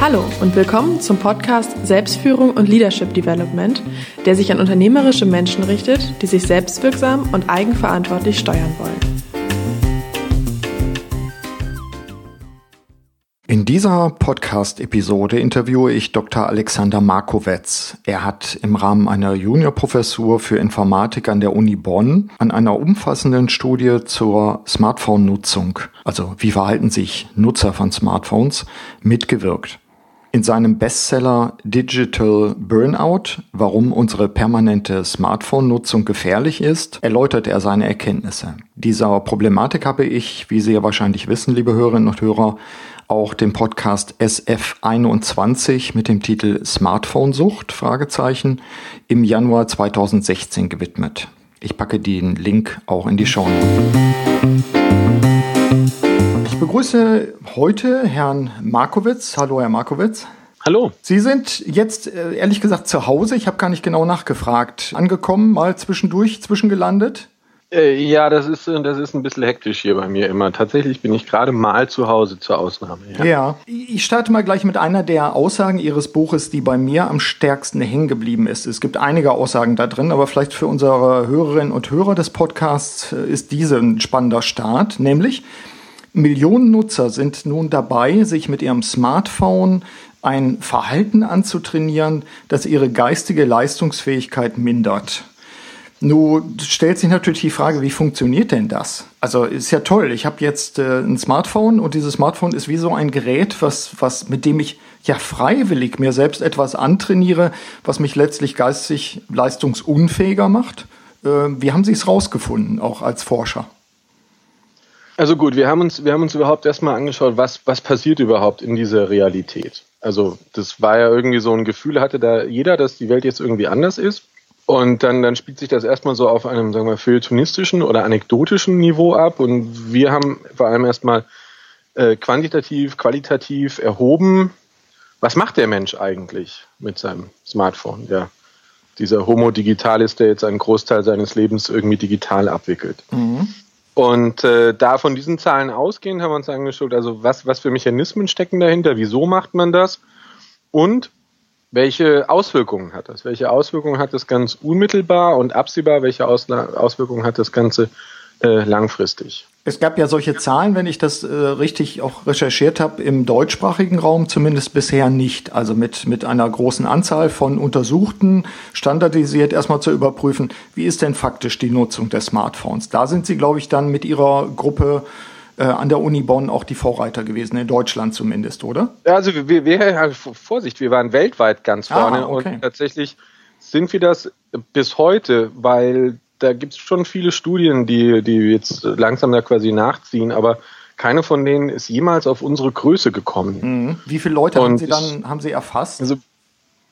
Hallo und willkommen zum Podcast Selbstführung und Leadership Development, der sich an unternehmerische Menschen richtet, die sich selbstwirksam und eigenverantwortlich steuern wollen. In dieser Podcast-Episode interviewe ich Dr. Alexander Markowetz. Er hat im Rahmen einer Juniorprofessur für Informatik an der Uni Bonn an einer umfassenden Studie zur Smartphone-Nutzung, also wie verhalten sich Nutzer von Smartphones, mitgewirkt. In seinem Bestseller Digital Burnout, warum unsere permanente Smartphone-Nutzung gefährlich ist, erläutert er seine Erkenntnisse. Dieser Problematik habe ich, wie Sie ja wahrscheinlich wissen, liebe Hörerinnen und Hörer, auch dem Podcast SF21 mit dem Titel Smartphone-Sucht im Januar 2016 gewidmet. Ich packe den Link auch in die Show. Ich begrüße heute Herrn Markowitz. Hallo, Herr Markowitz. Hallo. Sie sind jetzt äh, ehrlich gesagt zu Hause. Ich habe gar nicht genau nachgefragt. Angekommen, mal zwischendurch, zwischengelandet? Äh, ja, das ist, äh, das ist ein bisschen hektisch hier bei mir immer. Tatsächlich bin ich gerade mal zu Hause zur Ausnahme. Ja. ja. ich starte mal gleich mit einer der Aussagen Ihres Buches, die bei mir am stärksten hängen geblieben ist. Es gibt einige Aussagen da drin, aber vielleicht für unsere Hörerinnen und Hörer des Podcasts ist diese ein spannender Start, nämlich Millionen Nutzer sind nun dabei, sich mit ihrem Smartphone ein Verhalten anzutrainieren, das ihre geistige Leistungsfähigkeit mindert. Nun stellt sich natürlich die Frage, wie funktioniert denn das? Also ist ja toll. Ich habe jetzt äh, ein Smartphone und dieses Smartphone ist wie so ein Gerät, was, was mit dem ich ja freiwillig mir selbst etwas antrainiere, was mich letztlich geistig leistungsunfähiger macht. Äh, wie haben Sie es rausgefunden, auch als Forscher? Also gut, wir haben uns, wir haben uns überhaupt erstmal angeschaut, was, was passiert überhaupt in dieser Realität. Also das war ja irgendwie so ein Gefühl, hatte da jeder, dass die Welt jetzt irgendwie anders ist. Und dann, dann spielt sich das erstmal so auf einem, sagen wir, feuilletonistischen oder anekdotischen Niveau ab. Und wir haben vor allem erstmal äh, quantitativ, qualitativ erhoben, was macht der Mensch eigentlich mit seinem Smartphone? Ja, dieser Homo Digitalis, der jetzt einen Großteil seines Lebens irgendwie digital abwickelt. Mhm. Und äh, da von diesen Zahlen ausgehend haben wir uns angeschaut, also was, was für Mechanismen stecken dahinter, wieso macht man das und welche Auswirkungen hat das? Welche Auswirkungen hat das ganz unmittelbar und absehbar? Welche Ausla Auswirkungen hat das Ganze äh, langfristig? Es gab ja solche Zahlen, wenn ich das äh, richtig auch recherchiert habe, im deutschsprachigen Raum zumindest bisher nicht. Also mit, mit einer großen Anzahl von Untersuchten standardisiert erstmal zu überprüfen, wie ist denn faktisch die Nutzung des Smartphones. Da sind Sie, glaube ich, dann mit Ihrer Gruppe äh, an der Uni Bonn auch die Vorreiter gewesen, in Deutschland zumindest, oder? Ja, also wir, wir Vorsicht, wir waren weltweit ganz ah, vorne ah, okay. und tatsächlich sind wir das bis heute, weil da gibt es schon viele Studien, die, die jetzt langsam da quasi nachziehen, aber keine von denen ist jemals auf unsere Größe gekommen. Mhm. Wie viele Leute und haben Sie dann haben Sie erfasst? Also,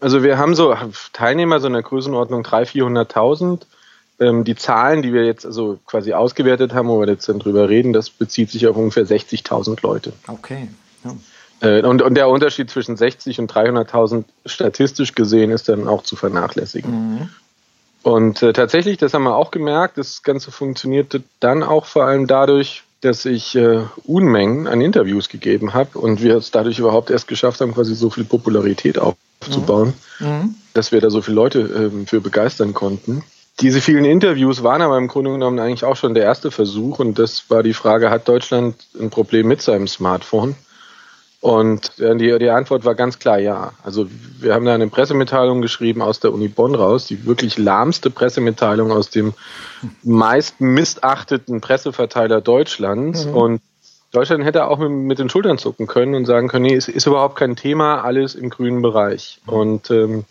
also wir haben so Teilnehmer so in der Größenordnung 300.000, 400.000 ähm, die Zahlen, die wir jetzt also quasi ausgewertet haben, wo wir jetzt dann drüber reden, das bezieht sich auf ungefähr 60.000 Leute. Okay. Ja. Äh, und, und der Unterschied zwischen 60 und 300.000 statistisch gesehen ist dann auch zu vernachlässigen. Mhm. Und äh, tatsächlich, das haben wir auch gemerkt, das Ganze funktionierte dann auch vor allem dadurch, dass ich äh, Unmengen an Interviews gegeben habe und wir es dadurch überhaupt erst geschafft haben, quasi so viel Popularität aufzubauen, mhm. mhm. dass wir da so viele Leute äh, für begeistern konnten. Diese vielen Interviews waren aber im Grunde genommen eigentlich auch schon der erste Versuch und das war die Frage, hat Deutschland ein Problem mit seinem Smartphone? Und die, die Antwort war ganz klar ja. Also wir haben da eine Pressemitteilung geschrieben aus der Uni Bonn raus, die wirklich lahmste Pressemitteilung aus dem meist missachteten Presseverteiler Deutschlands. Mhm. Und Deutschland hätte auch mit, mit, den Schultern zucken können und sagen können, nee, es ist überhaupt kein Thema, alles im grünen Bereich. Und ähm,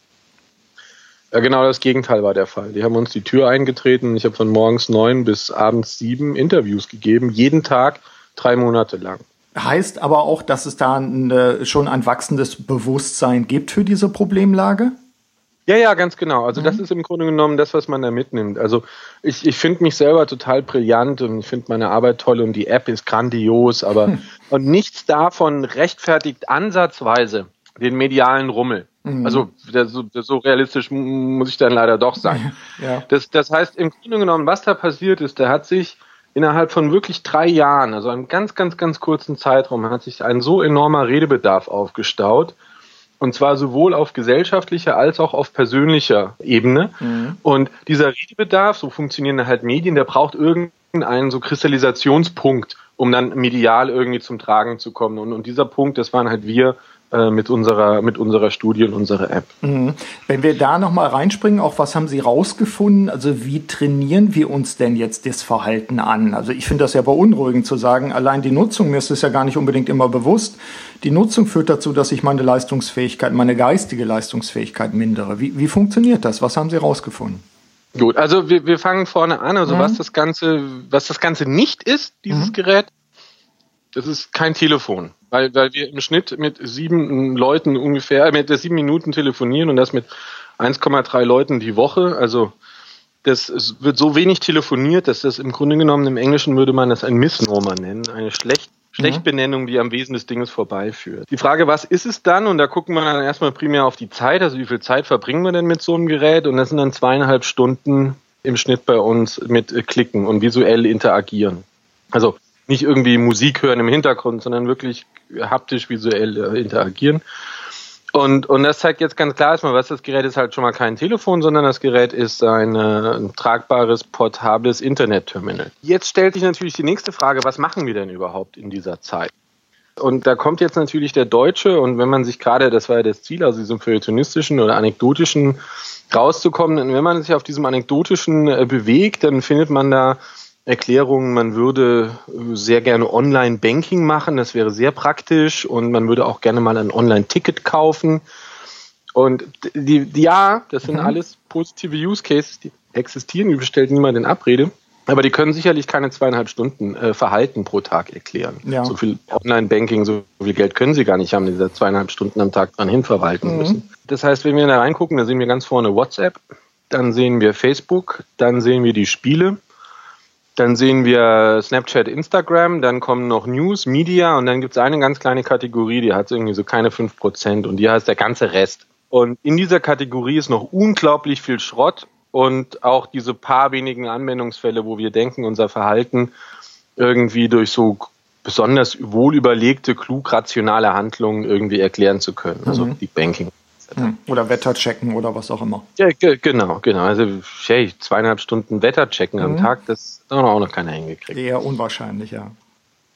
ja, genau das Gegenteil war der Fall. Die haben uns die Tür eingetreten. Ich habe von morgens neun bis abends sieben Interviews gegeben, jeden Tag drei Monate lang. Heißt aber auch, dass es da ein, schon ein wachsendes Bewusstsein gibt für diese Problemlage? Ja, ja, ganz genau. Also mhm. das ist im Grunde genommen das, was man da mitnimmt. Also ich, ich finde mich selber total brillant und ich finde meine Arbeit toll und die App ist grandios, aber hm. und nichts davon rechtfertigt ansatzweise den medialen Rummel. Mhm. Also so, der, so, realistisch muss ich dann leider doch sein. Ja. Das, das heißt, im Grunde genommen, was da passiert ist, da hat sich innerhalb von wirklich drei Jahren, also einem ganz, ganz, ganz kurzen Zeitraum, hat sich ein so enormer Redebedarf aufgestaut. Und zwar sowohl auf gesellschaftlicher als auch auf persönlicher Ebene. Mhm. Und dieser Redebedarf, so funktionieren halt Medien, der braucht irgendeinen so Kristallisationspunkt, um dann medial irgendwie zum Tragen zu kommen. Und, und dieser Punkt, das waren halt wir mit unserer, mit unserer Studie und unserer App. Mhm. Wenn wir da nochmal reinspringen, auch was haben Sie rausgefunden? Also wie trainieren wir uns denn jetzt das Verhalten an? Also ich finde das ja beunruhigend zu sagen, allein die Nutzung, mir ist es ja gar nicht unbedingt immer bewusst, die Nutzung führt dazu, dass ich meine Leistungsfähigkeit, meine geistige Leistungsfähigkeit mindere. Wie, wie funktioniert das? Was haben Sie rausgefunden? Gut, also wir, wir fangen vorne an. Also mhm. was das Ganze, was das Ganze nicht ist, dieses mhm. Gerät, das ist kein Telefon, weil, weil wir im Schnitt mit sieben Leuten ungefähr, äh, mit sieben Minuten telefonieren und das mit 1,3 Leuten die Woche. Also das es wird so wenig telefoniert, dass das im Grunde genommen im Englischen würde man das ein Misnomer nennen, eine schlecht Schlechtbenennung, die am Wesen des Dinges vorbeiführt. Die Frage, was ist es dann? Und da gucken wir dann erstmal primär auf die Zeit, also wie viel Zeit verbringen wir denn mit so einem Gerät? Und das sind dann zweieinhalb Stunden im Schnitt bei uns mit Klicken und visuell interagieren. Also nicht irgendwie Musik hören im Hintergrund, sondern wirklich haptisch, visuell äh, interagieren. Und, und das zeigt jetzt ganz klar erstmal, was das Gerät ist halt schon mal kein Telefon, sondern das Gerät ist ein, äh, ein tragbares, portables Internetterminal. Jetzt stellt sich natürlich die nächste Frage, was machen wir denn überhaupt in dieser Zeit? Und da kommt jetzt natürlich der Deutsche und wenn man sich gerade, das war ja das Ziel, also diesem feuilletonistischen oder anekdotischen rauszukommen, und wenn man sich auf diesem anekdotischen äh, bewegt, dann findet man da Erklärungen, man würde äh, sehr gerne Online-Banking machen, das wäre sehr praktisch und man würde auch gerne mal ein Online-Ticket kaufen. Und die, die, ja, das sind mhm. alles positive Use Cases, die existieren, die bestellt niemand in Abrede. Aber die können sicherlich keine zweieinhalb Stunden äh, Verhalten pro Tag erklären. Ja. So viel Online-Banking, so viel Geld können sie gar nicht haben, die da zweieinhalb Stunden am Tag dran hinverwalten mhm. müssen. Das heißt, wenn wir da reingucken, da sehen wir ganz vorne WhatsApp, dann sehen wir Facebook, dann sehen wir die Spiele, dann sehen wir Snapchat, Instagram, dann kommen noch News, Media und dann gibt es eine ganz kleine Kategorie, die hat irgendwie so keine fünf Prozent und die heißt der ganze Rest. Und in dieser Kategorie ist noch unglaublich viel Schrott und auch diese paar wenigen Anwendungsfälle, wo wir denken, unser Verhalten irgendwie durch so besonders wohl überlegte, klug rationale Handlungen irgendwie erklären zu können. Also mhm. Deep Banking. Oder Wetter checken oder was auch immer. Ja, genau, genau. Also hey, zweieinhalb Stunden Wetter checken mhm. am Tag, das hat auch noch keiner hingekriegt. Eher unwahrscheinlich, ja.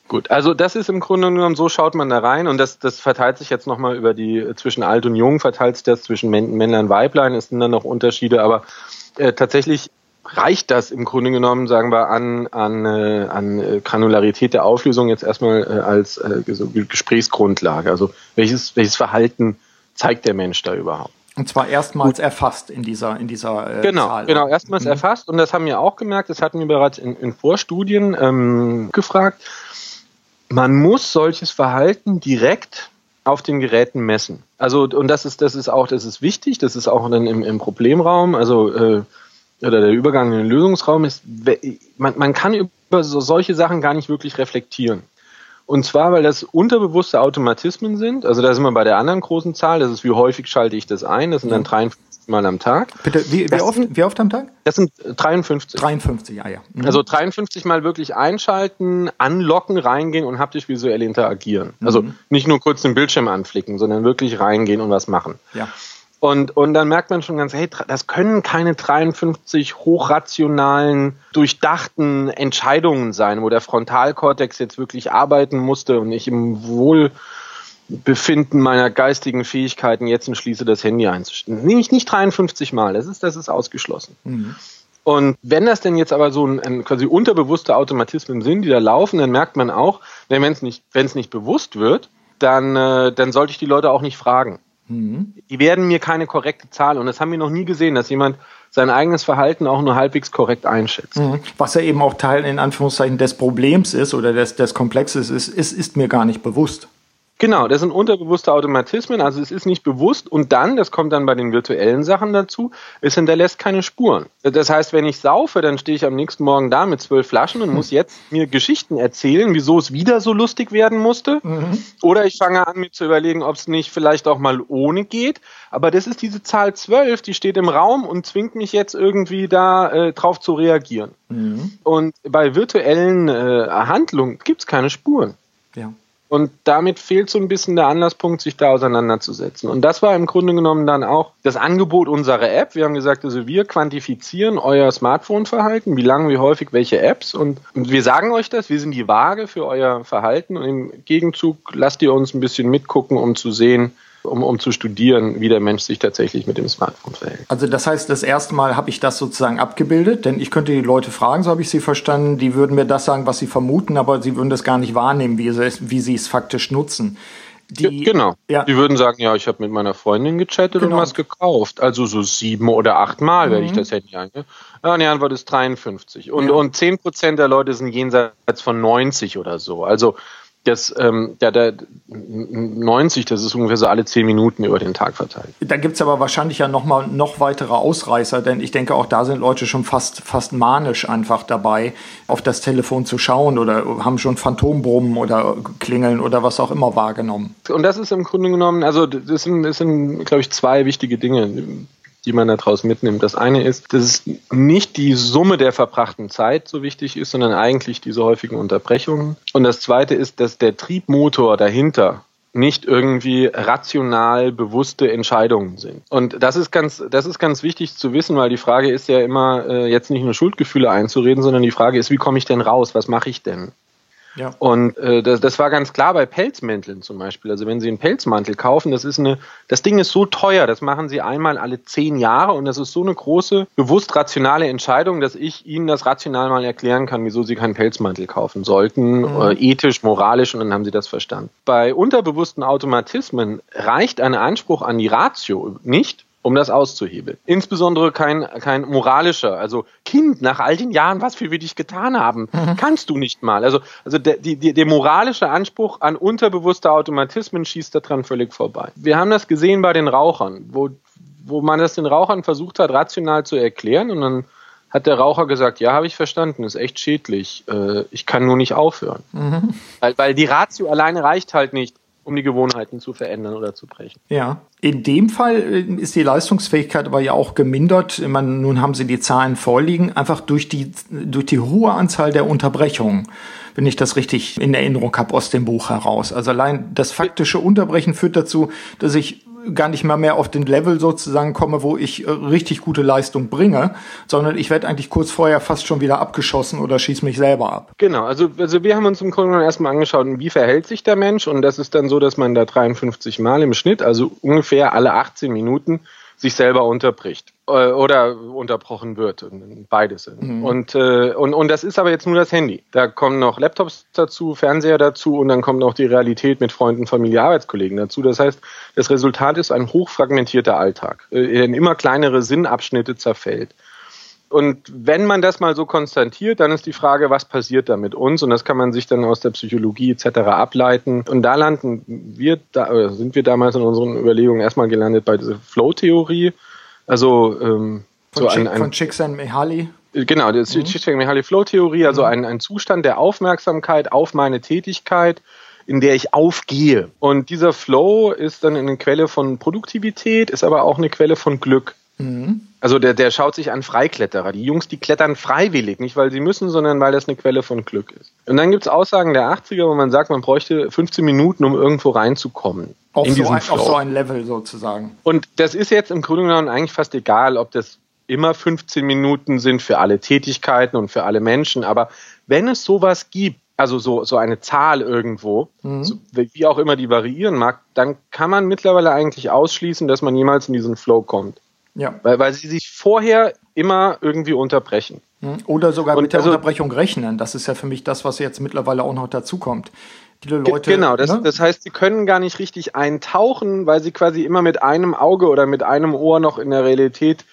Gut, also das ist im Grunde genommen, so schaut man da rein und das, das verteilt sich jetzt nochmal über die, zwischen alt und jung verteilt sich das, zwischen Männlein und Weiblein, es sind dann noch Unterschiede, aber äh, tatsächlich reicht das im Grunde genommen, sagen wir, an, an, äh, an äh, Granularität der Auflösung jetzt erstmal äh, als äh, so Gesprächsgrundlage. Also welches, welches Verhalten zeigt der Mensch da überhaupt? Und zwar erstmals Gut. erfasst in dieser, in dieser äh, genau, Zahl. Genau, erstmals mhm. erfasst. Und das haben wir auch gemerkt, das hatten wir bereits in, in Vorstudien ähm, gefragt. Man muss solches Verhalten direkt auf den Geräten messen. Also, und das ist, das ist auch, das ist wichtig, das ist auch dann im, im Problemraum, also, äh, oder der Übergang in den Lösungsraum ist, man, man kann über so, solche Sachen gar nicht wirklich reflektieren. Und zwar, weil das unterbewusste Automatismen sind. Also da sind wir bei der anderen großen Zahl. Das ist, wie häufig schalte ich das ein. Das sind dann 53 Mal am Tag. Bitte, wie, wie, oft, wie oft am Tag? Das sind 53. 53, ja, ja. Mhm. Also 53 Mal wirklich einschalten, anlocken, reingehen und haptisch visuell interagieren. Also mhm. nicht nur kurz den Bildschirm anflicken, sondern wirklich reingehen und was machen. Ja. Und, und dann merkt man schon ganz, hey, das können keine 53 hochrationalen, durchdachten Entscheidungen sein, wo der Frontalkortex jetzt wirklich arbeiten musste und ich im Wohlbefinden meiner geistigen Fähigkeiten jetzt entschließe, das Handy einzustellen. Nicht, nicht 53 Mal, das ist, das ist ausgeschlossen. Mhm. Und wenn das denn jetzt aber so ein, ein quasi unterbewusste Automatismen sind, die da laufen, dann merkt man auch, wenn es nicht, wenn es nicht bewusst wird, dann, äh, dann sollte ich die Leute auch nicht fragen. Mhm. Die werden mir keine korrekte Zahl und das haben wir noch nie gesehen, dass jemand sein eigenes Verhalten auch nur halbwegs korrekt einschätzt. Mhm. Was ja eben auch Teil in Anführungszeichen des Problems ist oder des, des Komplexes ist, ist, ist mir gar nicht bewusst. Genau, das sind unterbewusste Automatismen, also es ist nicht bewusst und dann, das kommt dann bei den virtuellen Sachen dazu, es hinterlässt keine Spuren. Das heißt, wenn ich saufe, dann stehe ich am nächsten Morgen da mit zwölf Flaschen und muss jetzt mir Geschichten erzählen, wieso es wieder so lustig werden musste. Mhm. Oder ich fange an, mir zu überlegen, ob es nicht vielleicht auch mal ohne geht. Aber das ist diese Zahl zwölf, die steht im Raum und zwingt mich jetzt irgendwie da äh, drauf zu reagieren. Mhm. Und bei virtuellen äh, Handlungen gibt es keine Spuren. Ja. Und damit fehlt so ein bisschen der Anlasspunkt, sich da auseinanderzusetzen. Und das war im Grunde genommen dann auch das Angebot unserer App. Wir haben gesagt, also wir quantifizieren euer Smartphone-Verhalten, wie lange, wie häufig, welche Apps. Und, und wir sagen euch das, wir sind die Waage für euer Verhalten. Und im Gegenzug lasst ihr uns ein bisschen mitgucken, um zu sehen, um, um zu studieren, wie der Mensch sich tatsächlich mit dem Smartphone verhält. Also das heißt, das erste Mal habe ich das sozusagen abgebildet, denn ich könnte die Leute fragen, so habe ich sie verstanden, die würden mir das sagen, was sie vermuten, aber sie würden das gar nicht wahrnehmen, wie sie es, wie sie es faktisch nutzen. Die, genau. Ja. Die würden sagen, ja, ich habe mit meiner Freundin gechattet genau. und was gekauft. Also so sieben oder acht Mal mhm. werde ich das Handy eingeben. Ja, und die Antwort ist 53. Und, ja. und 10 Prozent der Leute sind jenseits von 90 oder so. Also das, ähm, der, der 90, das ist ungefähr so alle 10 Minuten über den Tag verteilt. Da gibt's aber wahrscheinlich ja noch mal noch weitere Ausreißer, denn ich denke, auch da sind Leute schon fast, fast manisch einfach dabei, auf das Telefon zu schauen oder haben schon Phantombrummen oder Klingeln oder was auch immer wahrgenommen. Und das ist im Grunde genommen, also das sind, das sind glaube ich, zwei wichtige Dinge die man daraus mitnimmt. Das eine ist, dass es nicht die Summe der verbrachten Zeit so wichtig ist, sondern eigentlich diese häufigen Unterbrechungen. Und das zweite ist, dass der Triebmotor dahinter nicht irgendwie rational bewusste Entscheidungen sind. Und das ist ganz, das ist ganz wichtig zu wissen, weil die Frage ist ja immer, äh, jetzt nicht nur Schuldgefühle einzureden, sondern die Frage ist, wie komme ich denn raus? Was mache ich denn? Ja. Und äh, das, das war ganz klar bei Pelzmänteln zum Beispiel. Also wenn Sie einen Pelzmantel kaufen, das ist eine, das Ding ist so teuer, das machen Sie einmal alle zehn Jahre und das ist so eine große, bewusst rationale Entscheidung, dass ich Ihnen das rational mal erklären kann, wieso Sie keinen Pelzmantel kaufen sollten, mhm. äh, ethisch, moralisch und dann haben Sie das verstanden. Bei unterbewussten Automatismen reicht ein Anspruch an die Ratio nicht, um das auszuhebeln. Insbesondere kein, kein moralischer, also Kind, nach all den Jahren, was für wir dich getan haben, mhm. kannst du nicht mal. Also, also der, die, der moralische Anspruch an unterbewusste Automatismen schießt daran völlig vorbei. Wir haben das gesehen bei den Rauchern, wo, wo man das den Rauchern versucht hat, rational zu erklären und dann hat der Raucher gesagt, ja, habe ich verstanden, ist echt schädlich. Äh, ich kann nur nicht aufhören. Mhm. Weil, weil die Ratio alleine reicht halt nicht um die Gewohnheiten zu verändern oder zu brechen. Ja, in dem Fall äh, ist die Leistungsfähigkeit aber ja auch gemindert. Meine, nun haben Sie die Zahlen vorliegen, einfach durch die, durch die hohe Anzahl der Unterbrechungen, wenn ich das richtig in Erinnerung habe aus dem Buch heraus. Also allein das faktische Unterbrechen führt dazu, dass ich gar nicht mal mehr auf den Level sozusagen komme, wo ich äh, richtig gute Leistung bringe, sondern ich werde eigentlich kurz vorher fast schon wieder abgeschossen oder schieße mich selber ab. Genau, also, also wir haben uns im Grunde erstmal angeschaut, wie verhält sich der Mensch und das ist dann so, dass man da 53 Mal im Schnitt, also ungefähr alle 18 Minuten, sich selber unterbricht äh, oder unterbrochen wird. Beides. Mhm. Und, äh, und, und das ist aber jetzt nur das Handy. Da kommen noch Laptops dazu, Fernseher dazu und dann kommt noch die Realität mit Freunden, Familie, Arbeitskollegen dazu. Das heißt, das Resultat ist ein hochfragmentierter Alltag, äh, in immer kleinere Sinnabschnitte zerfällt. Und wenn man das mal so konstatiert, dann ist die Frage, was passiert da mit uns? Und das kann man sich dann aus der Psychologie etc. ableiten. Und da landen wir, da, sind wir damals in unseren Überlegungen erstmal gelandet bei dieser Flow-Theorie. Also ähm, von, so ein, ein, von Csikszentmihalyi. Genau, das mhm. Csikszentmihalyi-Flow-Theorie, also mhm. ein, ein Zustand der Aufmerksamkeit auf meine Tätigkeit, in der ich aufgehe. Und dieser Flow ist dann eine Quelle von Produktivität, ist aber auch eine Quelle von Glück. Mhm. Also der, der schaut sich an Freikletterer. Die Jungs, die klettern freiwillig, nicht weil sie müssen, sondern weil das eine Quelle von Glück ist. Und dann gibt's Aussagen der 80er, wo man sagt, man bräuchte 15 Minuten, um irgendwo reinzukommen. Auf, in so, ein, auf so ein Level sozusagen. Und das ist jetzt im Grunde genommen eigentlich fast egal, ob das immer 15 Minuten sind für alle Tätigkeiten und für alle Menschen. Aber wenn es sowas gibt, also so, so eine Zahl irgendwo, mhm. so, wie auch immer die variieren mag, dann kann man mittlerweile eigentlich ausschließen, dass man jemals in diesen Flow kommt. Ja. Weil, weil sie sich vorher immer irgendwie unterbrechen. Hm. Oder sogar und mit der also, Unterbrechung rechnen. Das ist ja für mich das, was jetzt mittlerweile auch noch dazu kommt. Viele Leute, genau, das, ne? das heißt, sie können gar nicht richtig eintauchen, weil sie quasi immer mit einem Auge oder mit einem Ohr noch in der Realität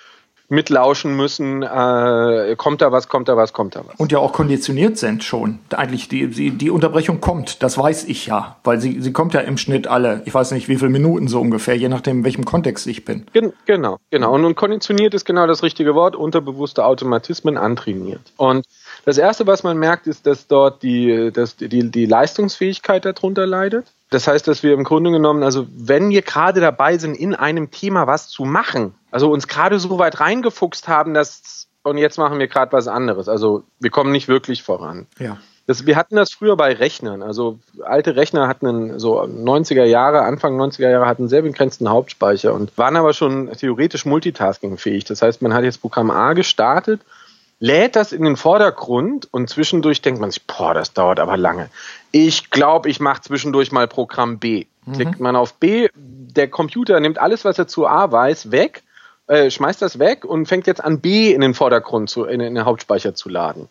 mitlauschen müssen, äh, kommt da was, kommt da was, kommt da was. Und ja auch konditioniert sind schon. Eigentlich die, die, die Unterbrechung kommt, das weiß ich ja, weil sie, sie kommt ja im Schnitt alle, ich weiß nicht wie viele Minuten so ungefähr, je nachdem, in welchem Kontext ich bin. Gen genau, genau. Und, und konditioniert ist genau das richtige Wort, unterbewusste Automatismen antrainiert. Und das Erste, was man merkt, ist, dass dort die, dass die, die Leistungsfähigkeit darunter leidet. Das heißt, dass wir im Grunde genommen, also wenn wir gerade dabei sind, in einem Thema was zu machen, also uns gerade so weit reingefuchst haben, dass und jetzt machen wir gerade was anderes. Also wir kommen nicht wirklich voran. Ja. Das, wir hatten das früher bei Rechnern. Also alte Rechner hatten einen, so 90er Jahre, Anfang 90er Jahre hatten sehr begrenzten Hauptspeicher und waren aber schon theoretisch multitaskingfähig. Das heißt, man hat jetzt Programm A gestartet, lädt das in den Vordergrund und zwischendurch denkt man sich, boah, das dauert aber lange. Ich glaube, ich mache zwischendurch mal Programm B. Mhm. Klickt man auf B, der Computer nimmt alles, was er zu A weiß, weg äh, schmeißt das weg und fängt jetzt an, B in den Vordergrund zu, in, in den Hauptspeicher zu laden.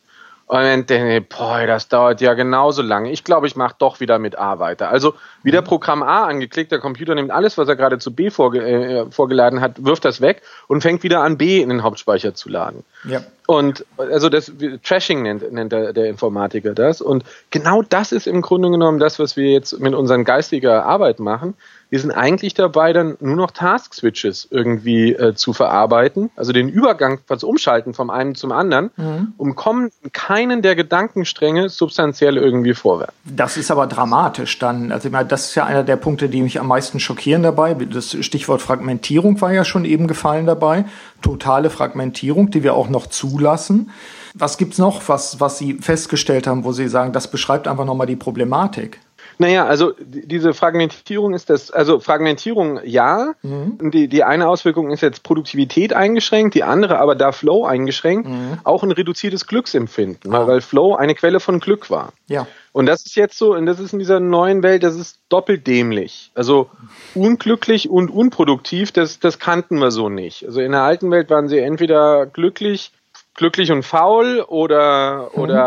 Und dann boah, das dauert ja genauso lange. Ich glaube, ich mache doch wieder mit A weiter. Also wieder mhm. Programm A angeklickt, der Computer nimmt alles, was er gerade zu B vorge äh, vorgeladen hat, wirft das weg und fängt wieder an, B in den Hauptspeicher zu laden. Ja. Und also das Trashing nennt, nennt der, der Informatiker das. Und genau das ist im Grunde genommen das, was wir jetzt mit unseren geistiger Arbeit machen wir sind eigentlich dabei, dann nur noch Task-Switches irgendwie äh, zu verarbeiten, also den Übergang, das Umschalten vom einen zum anderen, mhm. und kommen keinen der Gedankenstränge substanziell irgendwie vorwärts. Das ist aber dramatisch dann. Also ich meine, das ist ja einer der Punkte, die mich am meisten schockieren dabei. Das Stichwort Fragmentierung war ja schon eben gefallen dabei. Totale Fragmentierung, die wir auch noch zulassen. Was gibt's noch, was, was Sie festgestellt haben, wo Sie sagen, das beschreibt einfach nochmal die Problematik? Naja, also diese Fragmentierung ist das, also Fragmentierung ja. Mhm. Die, die eine Auswirkung ist jetzt Produktivität eingeschränkt, die andere aber da Flow eingeschränkt, mhm. auch ein reduziertes Glücksempfinden, weil, weil Flow eine Quelle von Glück war. Ja. Und das ist jetzt so, und das ist in dieser neuen Welt, das ist doppelt dämlich. Also unglücklich und unproduktiv, das, das kannten wir so nicht. Also in der alten Welt waren sie entweder glücklich glücklich und faul oder, mhm. oder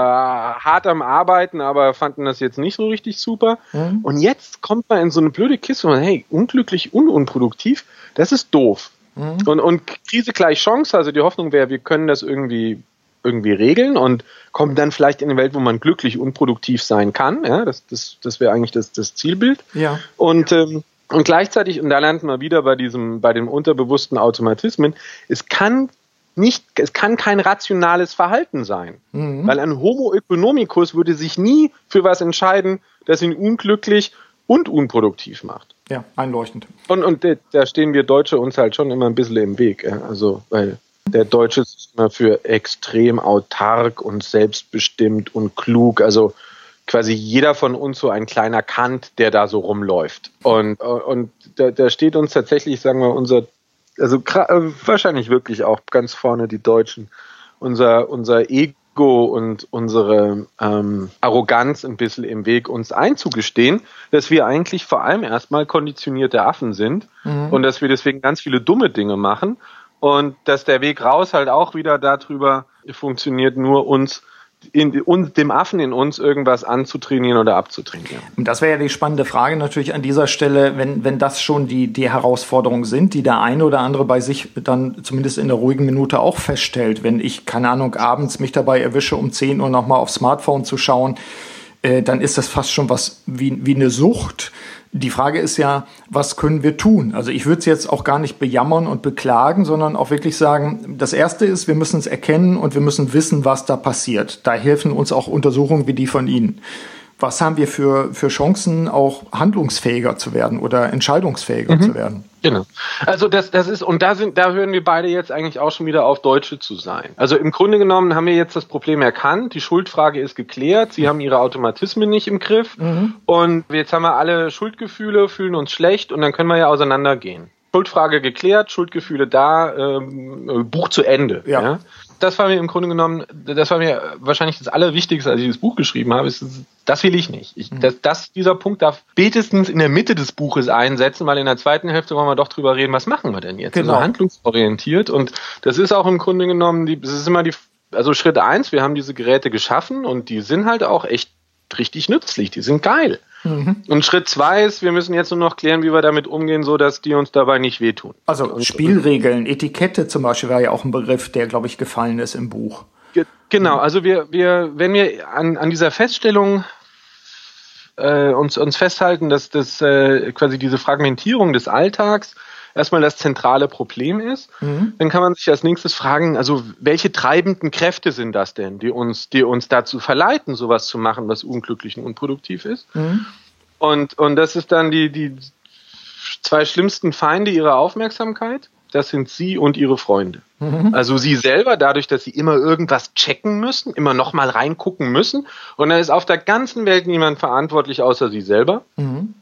hart am Arbeiten, aber fanden das jetzt nicht so richtig super. Mhm. Und jetzt kommt man in so eine blöde Kiste und hey, unglücklich und unproduktiv, das ist doof. Mhm. Und, und Krise gleich Chance, also die Hoffnung wäre, wir können das irgendwie irgendwie regeln und kommen dann vielleicht in eine Welt, wo man glücklich und produktiv sein kann. Ja, das, das, das wäre eigentlich das, das Zielbild. Ja. Und ähm, und gleichzeitig, und da landen wir wieder bei diesem, bei den unterbewussten Automatismen, es kann nicht, es kann kein rationales Verhalten sein. Mhm. Weil ein Homo economicus würde sich nie für was entscheiden, das ihn unglücklich und unproduktiv macht. Ja, einleuchtend. Und, und da stehen wir Deutsche uns halt schon immer ein bisschen im Weg. Also, weil der Deutsche ist immer für extrem autark und selbstbestimmt und klug. Also quasi jeder von uns so ein kleiner Kant, der da so rumläuft. Und, und da, da steht uns tatsächlich, sagen wir, unser also äh, wahrscheinlich wirklich auch ganz vorne die Deutschen, unser, unser Ego und unsere ähm, Arroganz ein bisschen im Weg, uns einzugestehen, dass wir eigentlich vor allem erstmal konditionierte Affen sind mhm. und dass wir deswegen ganz viele dumme Dinge machen und dass der Weg raus halt auch wieder darüber funktioniert, nur uns in, uns, dem Affen in uns irgendwas anzutrainieren oder abzutrainieren. Das wäre ja die spannende Frage natürlich an dieser Stelle, wenn, wenn das schon die, die Herausforderungen sind, die der eine oder andere bei sich dann zumindest in der ruhigen Minute auch feststellt. Wenn ich, keine Ahnung, abends mich dabei erwische, um 10 Uhr nochmal aufs Smartphone zu schauen, äh, dann ist das fast schon was wie, wie eine Sucht. Die Frage ist ja, was können wir tun? Also ich würde es jetzt auch gar nicht bejammern und beklagen, sondern auch wirklich sagen, das Erste ist, wir müssen es erkennen und wir müssen wissen, was da passiert. Da helfen uns auch Untersuchungen wie die von Ihnen was haben wir für, für Chancen, auch handlungsfähiger zu werden oder entscheidungsfähiger mhm. zu werden? Genau. Also das, das ist, und da sind, da hören wir beide jetzt eigentlich auch schon wieder auf Deutsche zu sein. Also im Grunde genommen haben wir jetzt das Problem erkannt, die Schuldfrage ist geklärt, sie haben ihre Automatismen nicht im Griff mhm. und jetzt haben wir alle Schuldgefühle, fühlen uns schlecht und dann können wir ja auseinandergehen. Schuldfrage geklärt, Schuldgefühle da, ähm, Buch zu Ende. Ja. ja das war mir im Grunde genommen, das war mir wahrscheinlich das Allerwichtigste, als ich das Buch geschrieben habe, ist, das will ich nicht. Ich, mhm. das, das, dieser Punkt darf spätestens in der Mitte des Buches einsetzen, weil in der zweiten Hälfte wollen wir doch drüber reden, was machen wir denn jetzt? Genau. Also handlungsorientiert und das ist auch im Grunde genommen, die, das ist immer die, also Schritt eins, wir haben diese Geräte geschaffen und die sind halt auch echt richtig nützlich, die sind geil. Mhm. Und Schritt zwei ist, wir müssen jetzt nur noch klären, wie wir damit umgehen, so dass die uns dabei nicht wehtun. Also Spielregeln, Etikette zum Beispiel war ja auch ein Begriff, der, glaube ich, gefallen ist im Buch. Genau, also wir, wir, wenn wir an, an dieser Feststellung äh, uns, uns festhalten, dass das äh, quasi diese Fragmentierung des Alltags erstmal das zentrale Problem ist, mhm. dann kann man sich als nächstes fragen, also welche treibenden Kräfte sind das denn, die uns, die uns dazu verleiten, sowas zu machen, was unglücklich und unproduktiv ist? Mhm. Und, und das ist dann die, die zwei schlimmsten Feinde ihrer Aufmerksamkeit das sind sie und ihre Freunde. Mhm. Also sie selber, dadurch, dass sie immer irgendwas checken müssen, immer nochmal reingucken müssen. Und da ist auf der ganzen Welt niemand verantwortlich außer sie selber. Mhm.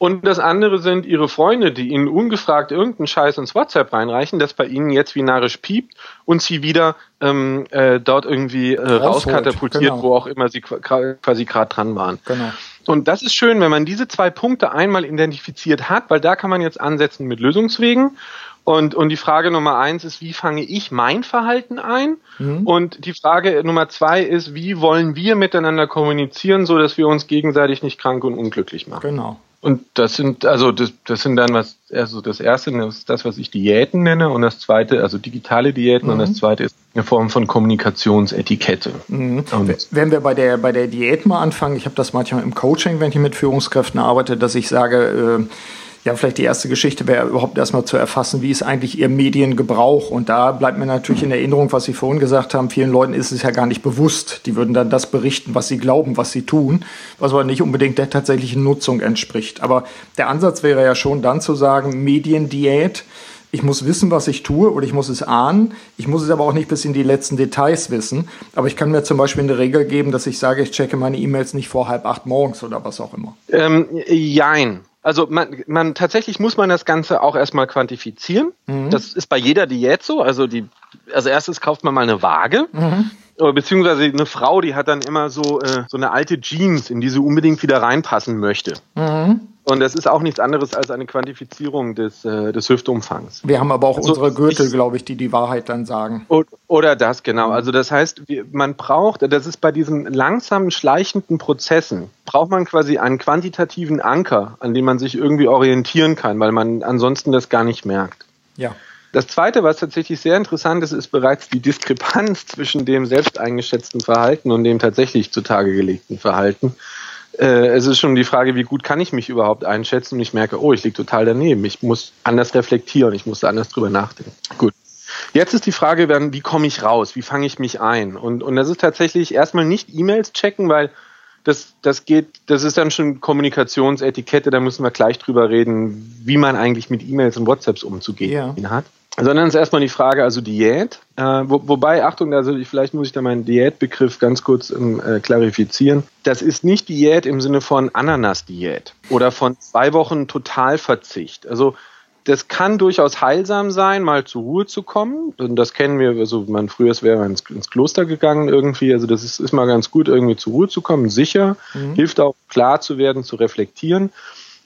Und das andere sind ihre Freunde, die ihnen ungefragt irgendeinen Scheiß ins WhatsApp reinreichen, das bei ihnen jetzt wie narisch piept und sie wieder ähm, äh, dort irgendwie äh, rauskatapultiert, genau. wo auch immer sie quasi gerade dran waren. Genau. Und das ist schön, wenn man diese zwei Punkte einmal identifiziert hat, weil da kann man jetzt ansetzen mit Lösungswegen und, und die Frage Nummer eins ist, wie fange ich mein Verhalten ein? Mhm. Und die Frage Nummer zwei ist, wie wollen wir miteinander kommunizieren, so dass wir uns gegenseitig nicht krank und unglücklich machen? Genau. Und das sind, also das, das sind dann was, also das erste ist das, was ich Diäten nenne, und das zweite, also digitale Diäten, mhm. und das zweite ist eine Form von Kommunikationsetikette. Mhm. Wenn wir bei der, bei der Diät mal anfangen, ich habe das manchmal im Coaching, wenn ich mit Führungskräften arbeite, dass ich sage, äh, ja, vielleicht die erste Geschichte wäre überhaupt erstmal zu erfassen, wie ist eigentlich Ihr Mediengebrauch? Und da bleibt mir natürlich in Erinnerung, was Sie vorhin gesagt haben, vielen Leuten ist es ja gar nicht bewusst. Die würden dann das berichten, was sie glauben, was sie tun, was aber nicht unbedingt der tatsächlichen Nutzung entspricht. Aber der Ansatz wäre ja schon dann zu sagen, Mediendiät, ich muss wissen, was ich tue oder ich muss es ahnen. Ich muss es aber auch nicht bis in die letzten Details wissen. Aber ich kann mir zum Beispiel eine Regel geben, dass ich sage, ich checke meine E-Mails nicht vor halb acht morgens oder was auch immer. Ähm, jein. Also man, man tatsächlich muss man das Ganze auch erstmal quantifizieren. Mhm. Das ist bei jeder Diät so. Also die, als erstes kauft man mal eine Waage. Mhm. Beziehungsweise eine Frau, die hat dann immer so, äh, so eine alte Jeans, in die sie unbedingt wieder reinpassen möchte. Mhm. Und das ist auch nichts anderes als eine Quantifizierung des, äh, des Hüftumfangs. Wir haben aber auch also unsere Gürtel, glaube ich, die die Wahrheit dann sagen. Oder das, genau. Also das heißt, man braucht, das ist bei diesen langsamen, schleichenden Prozessen, braucht man quasi einen quantitativen Anker, an dem man sich irgendwie orientieren kann, weil man ansonsten das gar nicht merkt. Ja. Das Zweite, was tatsächlich sehr interessant ist, ist bereits die Diskrepanz zwischen dem selbst eingeschätzten Verhalten und dem tatsächlich zutage gelegten Verhalten äh, es ist schon die Frage, wie gut kann ich mich überhaupt einschätzen und ich merke, oh, ich liege total daneben. Ich muss anders reflektieren, ich muss anders drüber nachdenken. Gut. Jetzt ist die Frage, wie komme ich raus? Wie fange ich mich ein? Und, und das ist tatsächlich erstmal nicht E-Mails checken, weil das, das geht, das ist dann schon Kommunikationsetikette, da müssen wir gleich drüber reden, wie man eigentlich mit E-Mails und WhatsApps umzugehen ja. hat sondern es ist erstmal die Frage, also Diät. Äh, wo, wobei, Achtung, also vielleicht muss ich da meinen Diätbegriff ganz kurz ähm, äh, klarifizieren. Das ist nicht Diät im Sinne von Ananas-Diät oder von zwei Wochen Totalverzicht. Also das kann durchaus heilsam sein, mal zur Ruhe zu kommen. Und das kennen wir, also man früher wäre ins, ins Kloster gegangen irgendwie. Also das ist, ist mal ganz gut, irgendwie zur Ruhe zu kommen, sicher, mhm. hilft auch klar zu werden, zu reflektieren.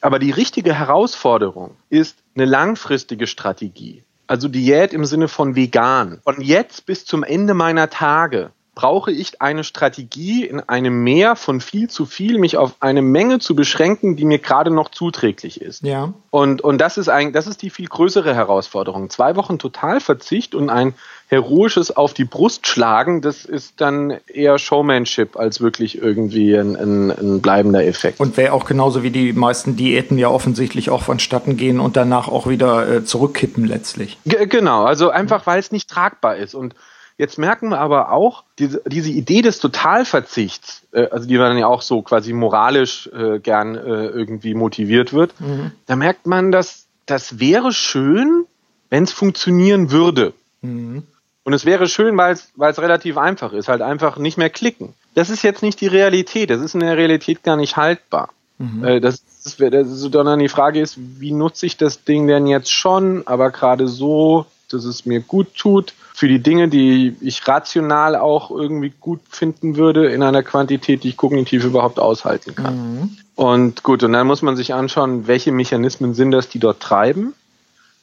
Aber die richtige Herausforderung ist eine langfristige Strategie. Also Diät im Sinne von vegan. Von jetzt bis zum Ende meiner Tage brauche ich eine Strategie, in einem Meer von viel zu viel mich auf eine Menge zu beschränken, die mir gerade noch zuträglich ist. Ja. Und, und das ist ein, das ist die viel größere Herausforderung. Zwei Wochen Totalverzicht und ein heroisches auf die Brust schlagen, das ist dann eher Showmanship als wirklich irgendwie ein, ein, ein bleibender Effekt. Und wäre auch genauso wie die meisten Diäten ja offensichtlich auch vonstatten gehen und danach auch wieder äh, zurückkippen letztlich. G genau, also einfach weil es nicht tragbar ist. Und Jetzt merken wir aber auch, diese, diese Idee des Totalverzichts, äh, also die dann ja auch so quasi moralisch äh, gern äh, irgendwie motiviert wird, mhm. da merkt man, dass das wäre schön, wenn es funktionieren würde. Mhm. Und es wäre schön, weil es relativ einfach ist, halt einfach nicht mehr klicken. Das ist jetzt nicht die Realität, das ist in der Realität gar nicht haltbar. Mhm. Äh, das, das, das, sondern die Frage ist, wie nutze ich das Ding denn jetzt schon, aber gerade so, dass es mir gut tut, für die Dinge, die ich rational auch irgendwie gut finden würde, in einer Quantität, die ich kognitiv überhaupt aushalten kann. Mhm. Und gut, und dann muss man sich anschauen, welche Mechanismen sind das, die dort treiben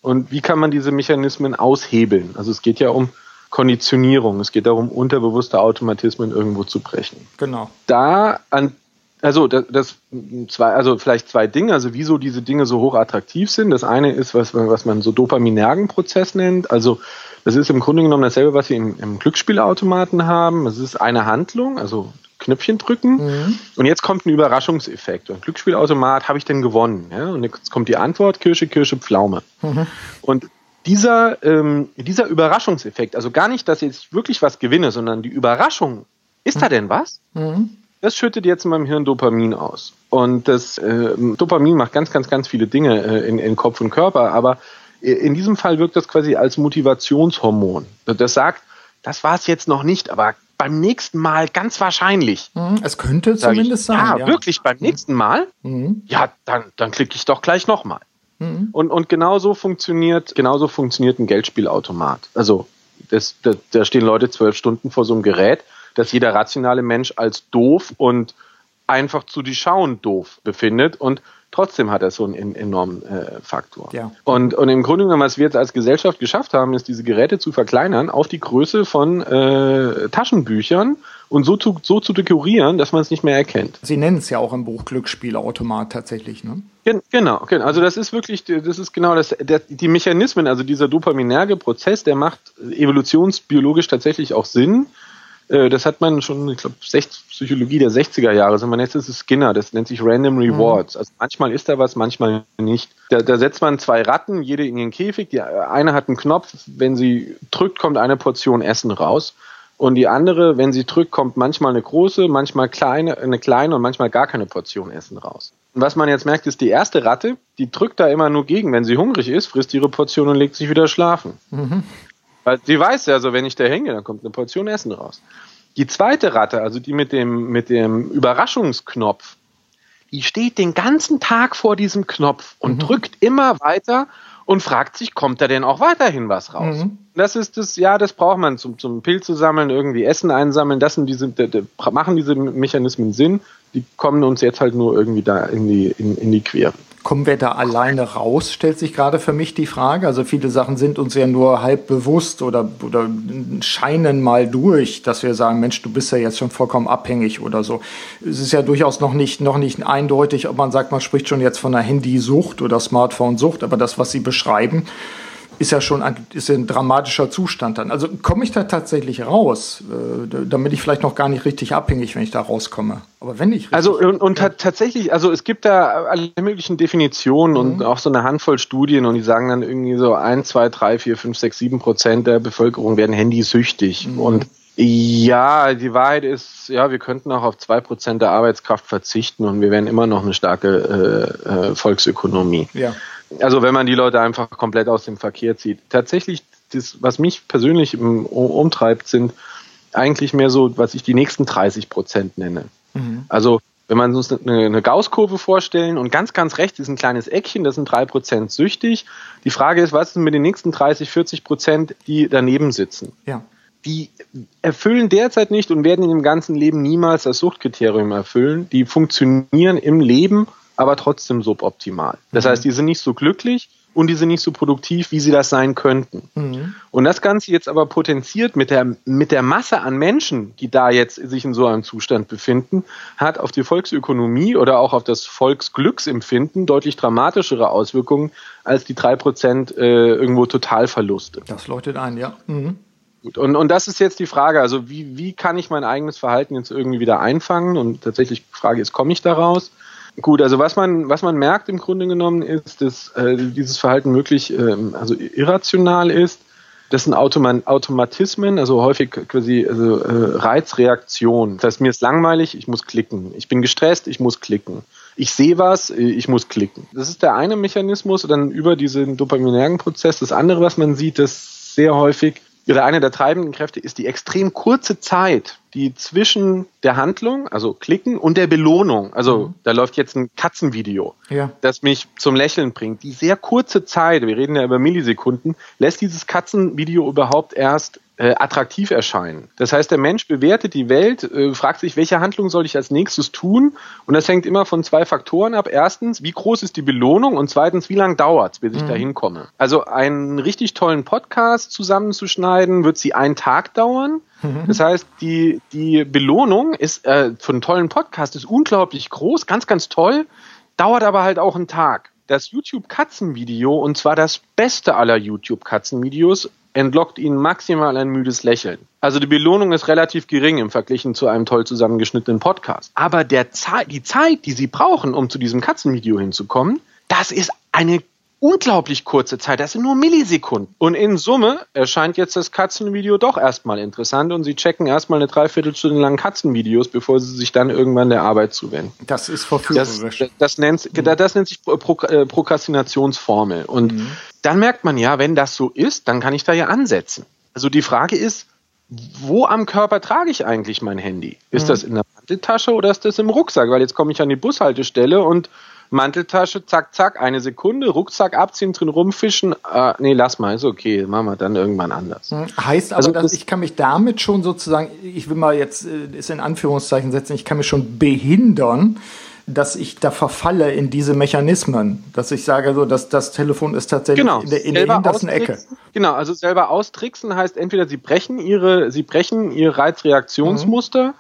und wie kann man diese Mechanismen aushebeln. Also es geht ja um Konditionierung. Es geht darum, unterbewusste Automatismen irgendwo zu brechen. Genau. Da an Also das, das zwei, also vielleicht zwei Dinge, also wieso diese Dinge so hoch attraktiv sind. Das eine ist, was, was man so dopaminergen Prozess nennt. Also das ist im Grunde genommen dasselbe, was wir im, im Glücksspielautomaten haben. Es ist eine Handlung, also Knöpfchen drücken mhm. und jetzt kommt ein Überraschungseffekt. Und Glücksspielautomat habe ich denn gewonnen? Ja? Und jetzt kommt die Antwort Kirsche, Kirsche, Pflaume. Mhm. Und dieser, ähm, dieser Überraschungseffekt, also gar nicht, dass ich wirklich was gewinne, sondern die Überraschung, ist mhm. da denn was? Mhm. Das schüttet jetzt in meinem Hirn Dopamin aus. Und das äh, Dopamin macht ganz, ganz, ganz viele Dinge äh, in, in Kopf und Körper, aber in diesem Fall wirkt das quasi als Motivationshormon. Das sagt, das war es jetzt noch nicht, aber beim nächsten Mal ganz wahrscheinlich. Mhm. Es könnte zumindest ich, sein. Ja, ja, wirklich beim nächsten Mal? Mhm. Ja, dann, dann klicke ich doch gleich nochmal. Mhm. Und, und genauso funktioniert, genauso funktioniert ein Geldspielautomat. Also, das, das, da stehen Leute zwölf Stunden vor so einem Gerät, das jeder rationale Mensch als doof und einfach zu die Schauen doof befindet und trotzdem hat er so einen enormen äh, Faktor. Ja. Und, und im Grunde genommen, was wir jetzt als Gesellschaft geschafft haben, ist diese Geräte zu verkleinern auf die Größe von äh, Taschenbüchern und so zu, so zu dekorieren, dass man es nicht mehr erkennt. Sie nennen es ja auch im Buch Glücksspielautomat tatsächlich, ne? Genau, genau. Also das ist wirklich, das ist genau das, der, die Mechanismen, also dieser dopaminerge Prozess, der macht evolutionsbiologisch tatsächlich auch Sinn. Äh, das hat man schon, ich glaube, Psychologie der 60er Jahre, also man nennt es Skinner, das nennt sich Random Rewards. Mhm. Also manchmal ist da was, manchmal nicht. Da, da setzt man zwei Ratten, jede in ihren Käfig, die eine hat einen Knopf, wenn sie drückt, kommt eine Portion Essen raus. Und die andere, wenn sie drückt, kommt manchmal eine große, manchmal kleine, eine kleine und manchmal gar keine Portion Essen raus. Und was man jetzt merkt, ist die erste Ratte, die drückt da immer nur gegen. Wenn sie hungrig ist, frisst ihre Portion und legt sich wieder schlafen. Mhm. Weil sie weiß ja, so wenn ich da hänge, dann kommt eine Portion Essen raus. Die zweite Ratte, also die mit dem, mit dem Überraschungsknopf, die steht den ganzen Tag vor diesem Knopf und mhm. drückt immer weiter und fragt sich, kommt da denn auch weiterhin was raus? Mhm. Das ist das, ja, das braucht man zum, zum Pilze sammeln, irgendwie Essen einsammeln, das sind diese, de, de, machen diese Mechanismen Sinn, die kommen uns jetzt halt nur irgendwie da in die, in, in die Quere. Kommen wir da alleine raus, stellt sich gerade für mich die Frage. Also viele Sachen sind uns ja nur halb bewusst oder, oder scheinen mal durch, dass wir sagen, Mensch, du bist ja jetzt schon vollkommen abhängig oder so. Es ist ja durchaus noch nicht, noch nicht eindeutig, ob man sagt, man spricht schon jetzt von einer Handysucht oder Smartphone-Sucht, aber das, was Sie beschreiben, ist ja schon ein, ist ein dramatischer Zustand dann. Also komme ich da tatsächlich raus, äh, damit ich vielleicht noch gar nicht richtig abhängig, wenn ich da rauskomme. Aber wenn ich also und, und tatsächlich, also es gibt da alle möglichen Definitionen mhm. und auch so eine Handvoll Studien und die sagen dann irgendwie so ein, zwei, drei, vier, fünf, sechs, sieben Prozent der Bevölkerung werden handysüchtig mhm. und ja, die Wahrheit ist, ja, wir könnten auch auf zwei Prozent der Arbeitskraft verzichten und wir wären immer noch eine starke äh, äh, Volksökonomie. Ja also wenn man die Leute einfach komplett aus dem Verkehr zieht. Tatsächlich, das, was mich persönlich umtreibt, sind eigentlich mehr so, was ich die nächsten 30 Prozent nenne. Mhm. Also wenn man uns eine, eine Gaußkurve vorstellen und ganz, ganz rechts ist ein kleines Eckchen, das sind drei Prozent süchtig. Die Frage ist, was ist mit den nächsten 30, 40 Prozent, die daneben sitzen? Ja. Die erfüllen derzeit nicht und werden in dem ganzen Leben niemals das Suchtkriterium erfüllen. Die funktionieren im Leben aber trotzdem suboptimal. Das mhm. heißt, die sind nicht so glücklich und die sind nicht so produktiv, wie sie das sein könnten. Mhm. Und das Ganze jetzt aber potenziert mit der, mit der Masse an Menschen, die da jetzt sich in so einem Zustand befinden, hat auf die Volksökonomie oder auch auf das Volksglücksempfinden deutlich dramatischere Auswirkungen als die drei Prozent äh, irgendwo Totalverluste. Das leuchtet ein, ja. Mhm. Gut, und, und das ist jetzt die Frage, also wie, wie kann ich mein eigenes Verhalten jetzt irgendwie wieder einfangen? Und tatsächlich die Frage ist, komme ich daraus? Gut, also was man, was man merkt im Grunde genommen ist, dass äh, dieses Verhalten möglich ähm, also irrational ist. Das sind Automa Automatismen, also häufig quasi also, äh, Reizreaktion. Das heißt, mir ist langweilig, ich muss klicken. Ich bin gestresst, ich muss klicken. Ich sehe was, ich muss klicken. Das ist der eine Mechanismus, dann über diesen dopaminergen Prozess. Das andere, was man sieht, ist sehr häufig oder eine der treibenden Kräfte ist die extrem kurze Zeit, die zwischen der Handlung, also klicken, und der Belohnung, also mhm. da läuft jetzt ein Katzenvideo, ja. das mich zum Lächeln bringt. Die sehr kurze Zeit, wir reden ja über Millisekunden, lässt dieses Katzenvideo überhaupt erst äh, attraktiv erscheinen. Das heißt, der Mensch bewertet die Welt, äh, fragt sich, welche Handlung soll ich als nächstes tun? Und das hängt immer von zwei Faktoren ab. Erstens, wie groß ist die Belohnung? Und zweitens, wie lange dauert es, bis ich mhm. da hinkomme? Also einen richtig tollen Podcast zusammenzuschneiden, wird sie einen Tag dauern. Mhm. Das heißt, die, die Belohnung ist äh, für einen tollen Podcast ist unglaublich groß, ganz, ganz toll, dauert aber halt auch einen Tag. Das YouTube-Katzenvideo, und zwar das beste aller YouTube-Katzenvideos, entlockt ihnen maximal ein müdes Lächeln. Also die Belohnung ist relativ gering im Vergleich zu einem toll zusammengeschnittenen Podcast. Aber der Zeit, die Zeit, die sie brauchen, um zu diesem Katzenvideo hinzukommen, das ist eine unglaublich kurze Zeit, das sind nur Millisekunden. Und in Summe erscheint jetzt das Katzenvideo doch erstmal interessant und sie checken erstmal eine Dreiviertelstunde lang Katzenvideos, bevor sie sich dann irgendwann der Arbeit zuwenden. Das ist verführerisch. Das, das, nennt, mhm. das nennt sich äh, Prokrastinationsformel. Und mhm. dann merkt man ja, wenn das so ist, dann kann ich da ja ansetzen. Also die Frage ist, wo am Körper trage ich eigentlich mein Handy? Ist mhm. das in der Manteltasche oder ist das im Rucksack? Weil jetzt komme ich an die Bushaltestelle und Manteltasche, zack, zack, eine Sekunde, Rucksack abziehen, drin rumfischen. Äh, nee, lass mal, ist okay, machen wir dann irgendwann anders. Hm, heißt aber, also, dass das ich kann mich damit schon sozusagen, ich will mal jetzt äh, ist in Anführungszeichen setzen, ich kann mich schon behindern, dass ich da verfalle in diese Mechanismen, dass ich sage, so, dass das Telefon ist tatsächlich genau, in der, in der hintersten Ecke. Genau, also selber austricksen heißt entweder sie brechen ihre, sie brechen ihr Reizreaktionsmuster mhm.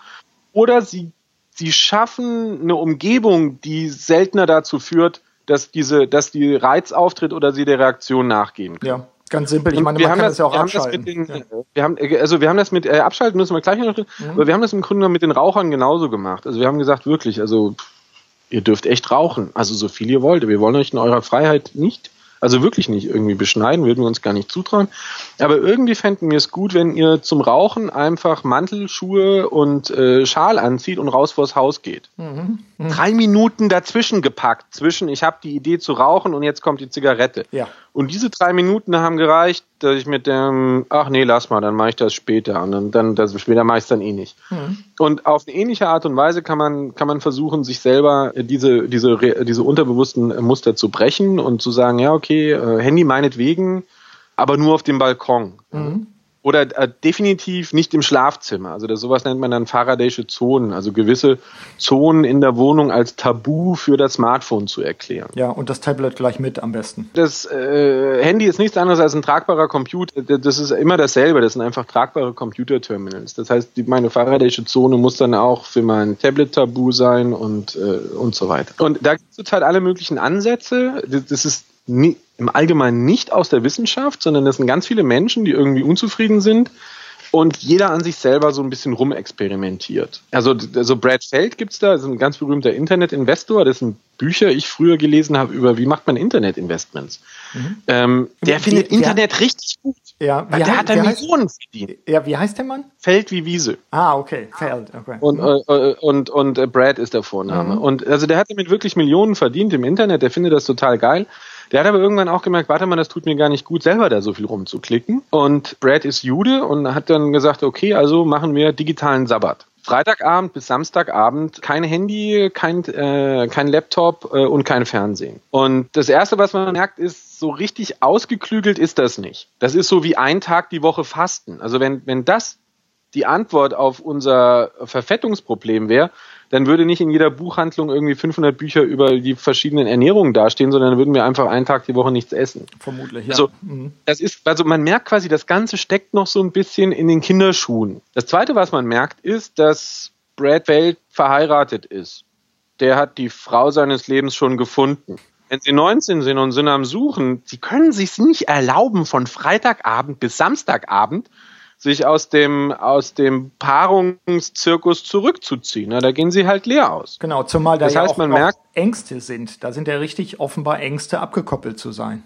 oder sie sie schaffen eine Umgebung, die seltener dazu führt, dass diese, dass die Reiz auftritt oder sie der Reaktion nachgehen können. Ja. Ganz simpel, ich meine, wir man kann das, das ja auch abschalten. Den, ja. Wir haben, also wir haben das mit äh, abschalten müssen wir gleich noch drin, mhm. aber wir haben das im Grunde mit den Rauchern genauso gemacht. Also wir haben gesagt, wirklich, also ihr dürft echt rauchen, also so viel ihr wollt. Wir wollen euch in eurer Freiheit nicht also wirklich nicht irgendwie beschneiden, würden wir uns gar nicht zutrauen. Aber irgendwie fänden wir es gut, wenn ihr zum Rauchen einfach Mantel, Schuhe und äh, Schal anzieht und raus vors Haus geht. Mhm. Mhm. Drei Minuten dazwischen gepackt, zwischen ich habe die Idee zu rauchen und jetzt kommt die Zigarette. Ja. Und diese drei Minuten haben gereicht, dass ich mit dem, ach nee, lass mal, dann mache ich das später und dann, dann das später mache ich es dann eh nicht. Mhm. Und auf eine ähnliche Art und Weise kann man, kann man versuchen, sich selber diese, diese, diese unterbewussten Muster zu brechen und zu sagen, ja, okay, äh, Handy meinetwegen, aber nur auf dem Balkon. Mhm. Oder äh, definitiv nicht im Schlafzimmer. Also das, sowas nennt man dann Faraday'sche Zonen, also gewisse Zonen in der Wohnung als Tabu für das Smartphone zu erklären. Ja, und das Tablet gleich mit am besten. Das äh, Handy ist nichts anderes als ein tragbarer Computer. Das ist immer dasselbe, das sind einfach tragbare Computerterminals. Das heißt, die, meine Faraday'sche Zone muss dann auch für mein Tablet tabu sein und, äh, und so weiter. Und da gibt es halt alle möglichen Ansätze. Das, ist im Allgemeinen nicht aus der Wissenschaft, sondern das sind ganz viele Menschen, die irgendwie unzufrieden sind und jeder an sich selber so ein bisschen rumexperimentiert. Also, also Brad Feld gibt's da, ist ein ganz berühmter Internet-Investor, dessen Bücher ich früher gelesen habe über, wie macht man Internet-Investments. Mhm. Ähm, der wie, findet wie, Internet richtig gut. Ja, wie der hat da Millionen verdient. Ja, wie heißt der Mann? Feld wie Wiese. Ah, okay, Feld, okay. Und, mhm. äh, und, und äh, Brad ist der Vorname. Mhm. Und also der hat damit wirklich Millionen verdient im Internet, der findet das total geil. Der hat aber irgendwann auch gemerkt, warte mal, das tut mir gar nicht gut, selber da so viel rumzuklicken. Und Brad ist Jude und hat dann gesagt, okay, also machen wir digitalen Sabbat. Freitagabend bis Samstagabend kein Handy, kein, äh, kein Laptop äh, und kein Fernsehen. Und das Erste, was man merkt, ist, so richtig ausgeklügelt ist das nicht. Das ist so wie ein Tag die Woche Fasten. Also wenn, wenn das die Antwort auf unser Verfettungsproblem wäre, dann würde nicht in jeder Buchhandlung irgendwie 500 Bücher über die verschiedenen Ernährungen dastehen, sondern dann würden wir einfach einen Tag die Woche nichts essen. Vermutlich, ja. Also, mhm. das ist, also man merkt quasi, das Ganze steckt noch so ein bisschen in den Kinderschuhen. Das zweite, was man merkt, ist, dass Brad Welt verheiratet ist. Der hat die Frau seines Lebens schon gefunden. Wenn Sie 19 sind und sind am Suchen, Sie können sich nicht erlauben, von Freitagabend bis Samstagabend sich aus dem, aus dem Paarungszirkus zurückzuziehen. Da gehen sie halt leer aus. Genau, zumal da das ja heißt, auch, man merkt, Ängste sind. Da sind ja richtig offenbar Ängste abgekoppelt zu sein.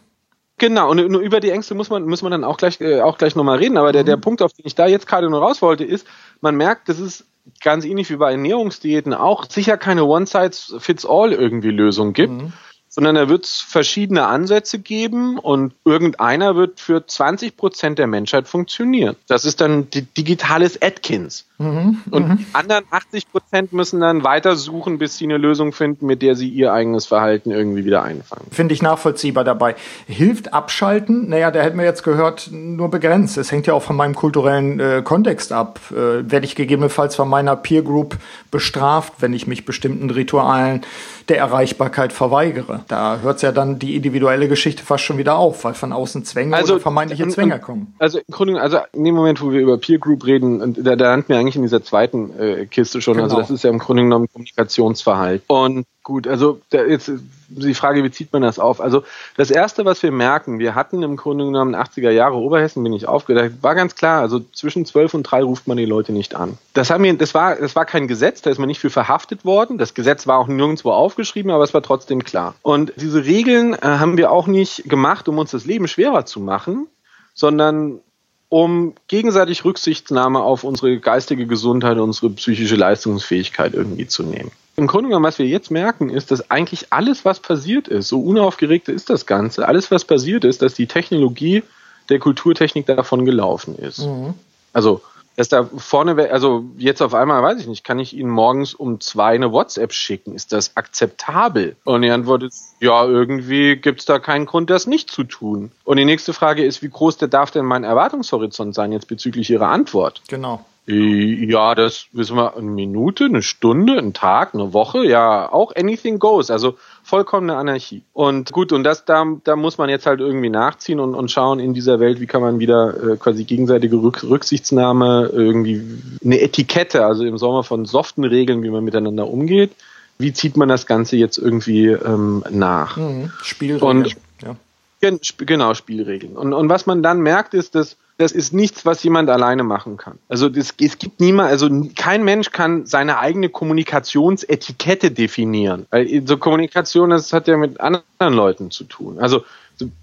Genau, und nur über die Ängste muss man, muss man dann auch gleich, äh, auch gleich nochmal reden. Aber der, der mhm. Punkt, auf den ich da jetzt gerade nur raus wollte, ist, man merkt, das ist ganz ähnlich wie bei Ernährungsdiäten auch sicher keine One-Size-Fits-All irgendwie Lösung gibt. Mhm sondern da wird es verschiedene Ansätze geben und irgendeiner wird für 20 Prozent der Menschheit funktionieren. Das ist dann digitales Atkins. Mhm, und mhm. die anderen 80 Prozent müssen dann weitersuchen, bis sie eine Lösung finden, mit der sie ihr eigenes Verhalten irgendwie wieder einfangen. Finde ich nachvollziehbar dabei. Hilft abschalten? Naja, da hätten wir jetzt gehört, nur begrenzt. Es hängt ja auch von meinem kulturellen äh, Kontext ab. Äh, werde ich gegebenenfalls von meiner Peer Group bestraft, wenn ich mich bestimmten Ritualen der Erreichbarkeit verweigere? Da hört ja dann die individuelle Geschichte fast schon wieder auf, weil von außen Zwänge also, oder vermeintliche Zwänge kommen. Also im Grunde, also in dem Moment, wo wir über Peer Group reden, und da, da wir eigentlich in dieser zweiten äh, Kiste schon. Also genau. Also das ist ja im Grunde genommen Kommunikationsverhalten. Und gut, also da jetzt die Frage, wie zieht man das auf? Also das Erste, was wir merken, wir hatten im Grunde genommen 80er Jahre Oberhessen, bin ich aufgedacht, war ganz klar, also zwischen 12 und 3 ruft man die Leute nicht an. Das, haben wir, das, war, das war kein Gesetz, da ist man nicht für verhaftet worden. Das Gesetz war auch nirgendwo aufgeschrieben, aber es war trotzdem klar. Und diese Regeln äh, haben wir auch nicht gemacht, um uns das Leben schwerer zu machen, sondern um gegenseitig Rücksichtnahme auf unsere geistige Gesundheit, unsere psychische Leistungsfähigkeit irgendwie zu nehmen. Im Grunde genommen, was wir jetzt merken, ist, dass eigentlich alles, was passiert ist, so unaufgeregt ist das Ganze, alles, was passiert ist, dass die Technologie der Kulturtechnik davon gelaufen ist. Mhm. Also dass da vorne, also jetzt auf einmal, weiß ich nicht, kann ich Ihnen morgens um zwei eine WhatsApp schicken? Ist das akzeptabel? Und die Antwort ist, ja, irgendwie gibt es da keinen Grund, das nicht zu tun. Und die nächste Frage ist, wie groß der darf denn mein Erwartungshorizont sein jetzt bezüglich Ihrer Antwort? Genau. Ja, das wissen wir, eine Minute, eine Stunde, ein Tag, eine Woche, ja, auch anything goes. Also vollkommene Anarchie. Und gut, und das, da, da muss man jetzt halt irgendwie nachziehen und, und schauen in dieser Welt, wie kann man wieder äh, quasi gegenseitige Rück, Rücksichtsnahme, irgendwie eine Etikette, also im Sommer von soften Regeln, wie man miteinander umgeht. Wie zieht man das Ganze jetzt irgendwie ähm, nach? Mhm. Spielregeln. Und, ja. Genau, Spielregeln. Und, und was man dann merkt, ist, dass das ist nichts, was jemand alleine machen kann. Also das, es gibt niemand, also kein Mensch kann seine eigene Kommunikationsetikette definieren. Weil so Kommunikation, das hat ja mit anderen Leuten zu tun. Also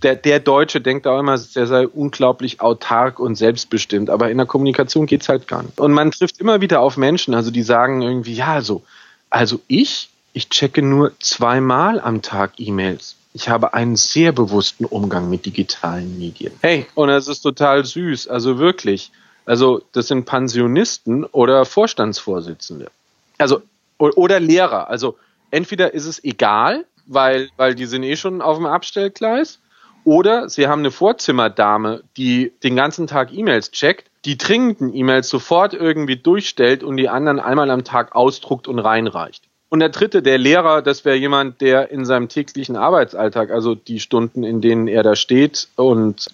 der, der Deutsche denkt auch immer, er sei unglaublich autark und selbstbestimmt, aber in der Kommunikation geht's halt gar nicht. Und man trifft immer wieder auf Menschen, also die sagen irgendwie, ja, so, also ich, ich checke nur zweimal am Tag E-Mails. Ich habe einen sehr bewussten Umgang mit digitalen Medien. Hey, und es ist total süß, also wirklich. Also das sind Pensionisten oder Vorstandsvorsitzende. Also oder Lehrer. Also entweder ist es egal, weil weil die sind eh schon auf dem Abstellgleis, oder sie haben eine Vorzimmerdame, die den ganzen Tag E-Mails checkt, die dringenden E-Mails sofort irgendwie durchstellt und die anderen einmal am Tag ausdruckt und reinreicht. Und der dritte, der Lehrer, das wäre jemand, der in seinem täglichen Arbeitsalltag, also die Stunden, in denen er da steht und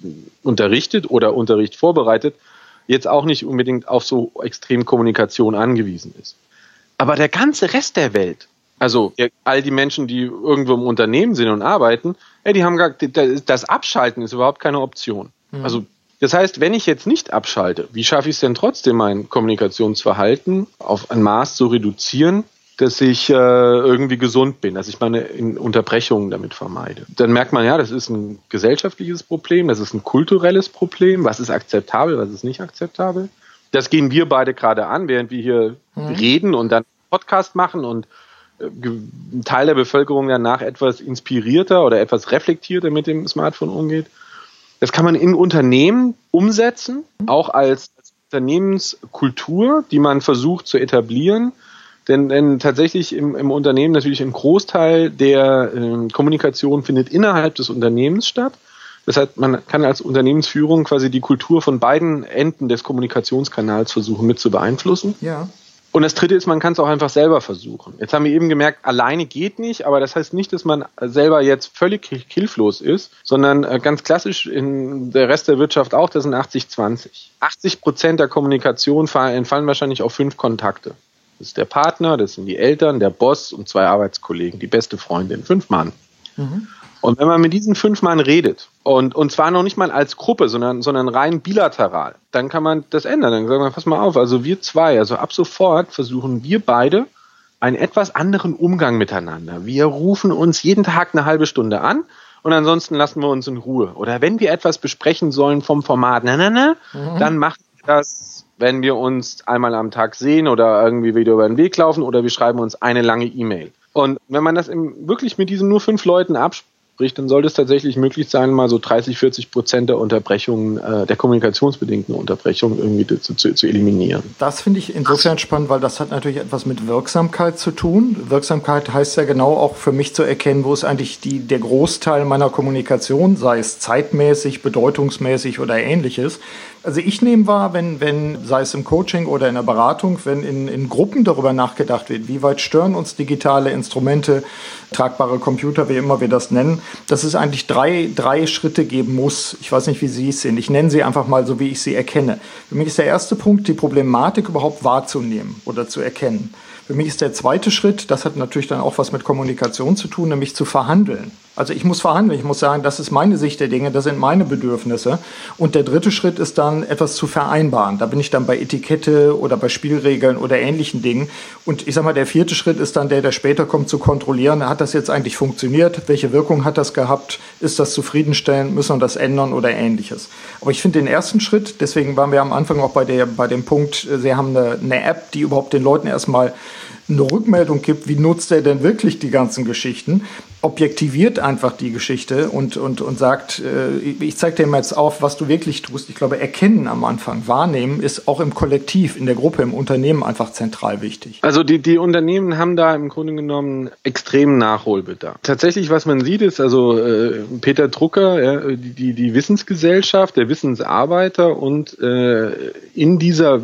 unterrichtet oder Unterricht vorbereitet, jetzt auch nicht unbedingt auf so extrem Kommunikation angewiesen ist. Aber der ganze Rest der Welt, also all die Menschen, die irgendwo im Unternehmen sind und arbeiten, ja, die haben gar, das Abschalten ist überhaupt keine Option. Mhm. Also das heißt, wenn ich jetzt nicht abschalte, wie schaffe ich es denn trotzdem, mein Kommunikationsverhalten auf ein Maß zu reduzieren, dass ich äh, irgendwie gesund bin, dass ich meine Unterbrechungen damit vermeide. Dann merkt man, ja, das ist ein gesellschaftliches Problem, das ist ein kulturelles Problem, was ist akzeptabel, was ist nicht akzeptabel. Das gehen wir beide gerade an, während wir hier mhm. reden und dann Podcast machen und äh, ein Teil der Bevölkerung danach etwas inspirierter oder etwas reflektierter mit dem Smartphone umgeht. Das kann man in Unternehmen umsetzen, auch als Unternehmenskultur, die man versucht zu etablieren denn, denn tatsächlich im, im Unternehmen natürlich ein Großteil der äh, Kommunikation findet innerhalb des Unternehmens statt. Das heißt, man kann als Unternehmensführung quasi die Kultur von beiden Enden des Kommunikationskanals versuchen mit zu beeinflussen. Ja. Und das dritte ist, man kann es auch einfach selber versuchen. Jetzt haben wir eben gemerkt, alleine geht nicht, aber das heißt nicht, dass man selber jetzt völlig hilflos ist, sondern äh, ganz klassisch in der Rest der Wirtschaft auch, das sind 80-20. 80 Prozent der Kommunikation entfallen wahrscheinlich auf fünf Kontakte. Das ist der Partner, das sind die Eltern, der Boss und zwei Arbeitskollegen, die beste Freundin, fünf Mann. Mhm. Und wenn man mit diesen fünf Mann redet, und, und zwar noch nicht mal als Gruppe, sondern, sondern rein bilateral, dann kann man das ändern. Dann sagen wir, pass mal auf, also wir zwei, also ab sofort versuchen wir beide einen etwas anderen Umgang miteinander. Wir rufen uns jeden Tag eine halbe Stunde an und ansonsten lassen wir uns in Ruhe. Oder wenn wir etwas besprechen sollen vom Format, na, na, na, mhm. dann machen wir das wenn wir uns einmal am Tag sehen oder irgendwie wieder über den Weg laufen oder wir schreiben uns eine lange E-Mail. Und wenn man das im, wirklich mit diesen nur fünf Leuten spricht, dann sollte es tatsächlich möglich sein, mal so 30, 40 Prozent der Unterbrechungen, äh, der kommunikationsbedingten Unterbrechungen irgendwie zu, zu, zu eliminieren. Das finde ich insofern spannend, weil das hat natürlich etwas mit Wirksamkeit zu tun. Wirksamkeit heißt ja genau auch für mich zu erkennen, wo ist eigentlich die, der Großteil meiner Kommunikation, sei es zeitmäßig, bedeutungsmäßig oder ähnliches. Also ich nehme wahr, wenn, wenn, sei es im Coaching oder in der Beratung, wenn in, in Gruppen darüber nachgedacht wird, wie weit stören uns digitale Instrumente, tragbare Computer, wie immer wir das nennen, dass es eigentlich drei, drei Schritte geben muss. Ich weiß nicht, wie Sie es sehen. Ich nenne sie einfach mal so, wie ich sie erkenne. Für mich ist der erste Punkt, die Problematik überhaupt wahrzunehmen oder zu erkennen. Für mich ist der zweite Schritt, das hat natürlich dann auch was mit Kommunikation zu tun, nämlich zu verhandeln. Also ich muss verhandeln, ich muss sagen, das ist meine Sicht der Dinge, das sind meine Bedürfnisse. Und der dritte Schritt ist dann etwas zu vereinbaren. Da bin ich dann bei Etikette oder bei Spielregeln oder ähnlichen Dingen. Und ich sag mal, der vierte Schritt ist dann der, der später kommt, zu kontrollieren, hat das jetzt eigentlich funktioniert? Welche Wirkung hat das gehabt? Ist das zufriedenstellend? Müssen wir das ändern oder ähnliches? Aber ich finde den ersten Schritt, deswegen waren wir am Anfang auch bei, der, bei dem Punkt, Sie haben eine, eine App, die überhaupt den Leuten erstmal eine Rückmeldung gibt, wie nutzt er denn wirklich die ganzen Geschichten, objektiviert einfach die Geschichte und, und, und sagt, äh, ich zeige dir mal jetzt auf, was du wirklich tust. Ich glaube, erkennen am Anfang, wahrnehmen ist auch im Kollektiv, in der Gruppe, im Unternehmen einfach zentral wichtig. Also die, die Unternehmen haben da im Grunde genommen extremen Nachholbedarf. Tatsächlich, was man sieht, ist also äh, Peter Drucker, ja, die, die Wissensgesellschaft, der Wissensarbeiter und äh, in dieser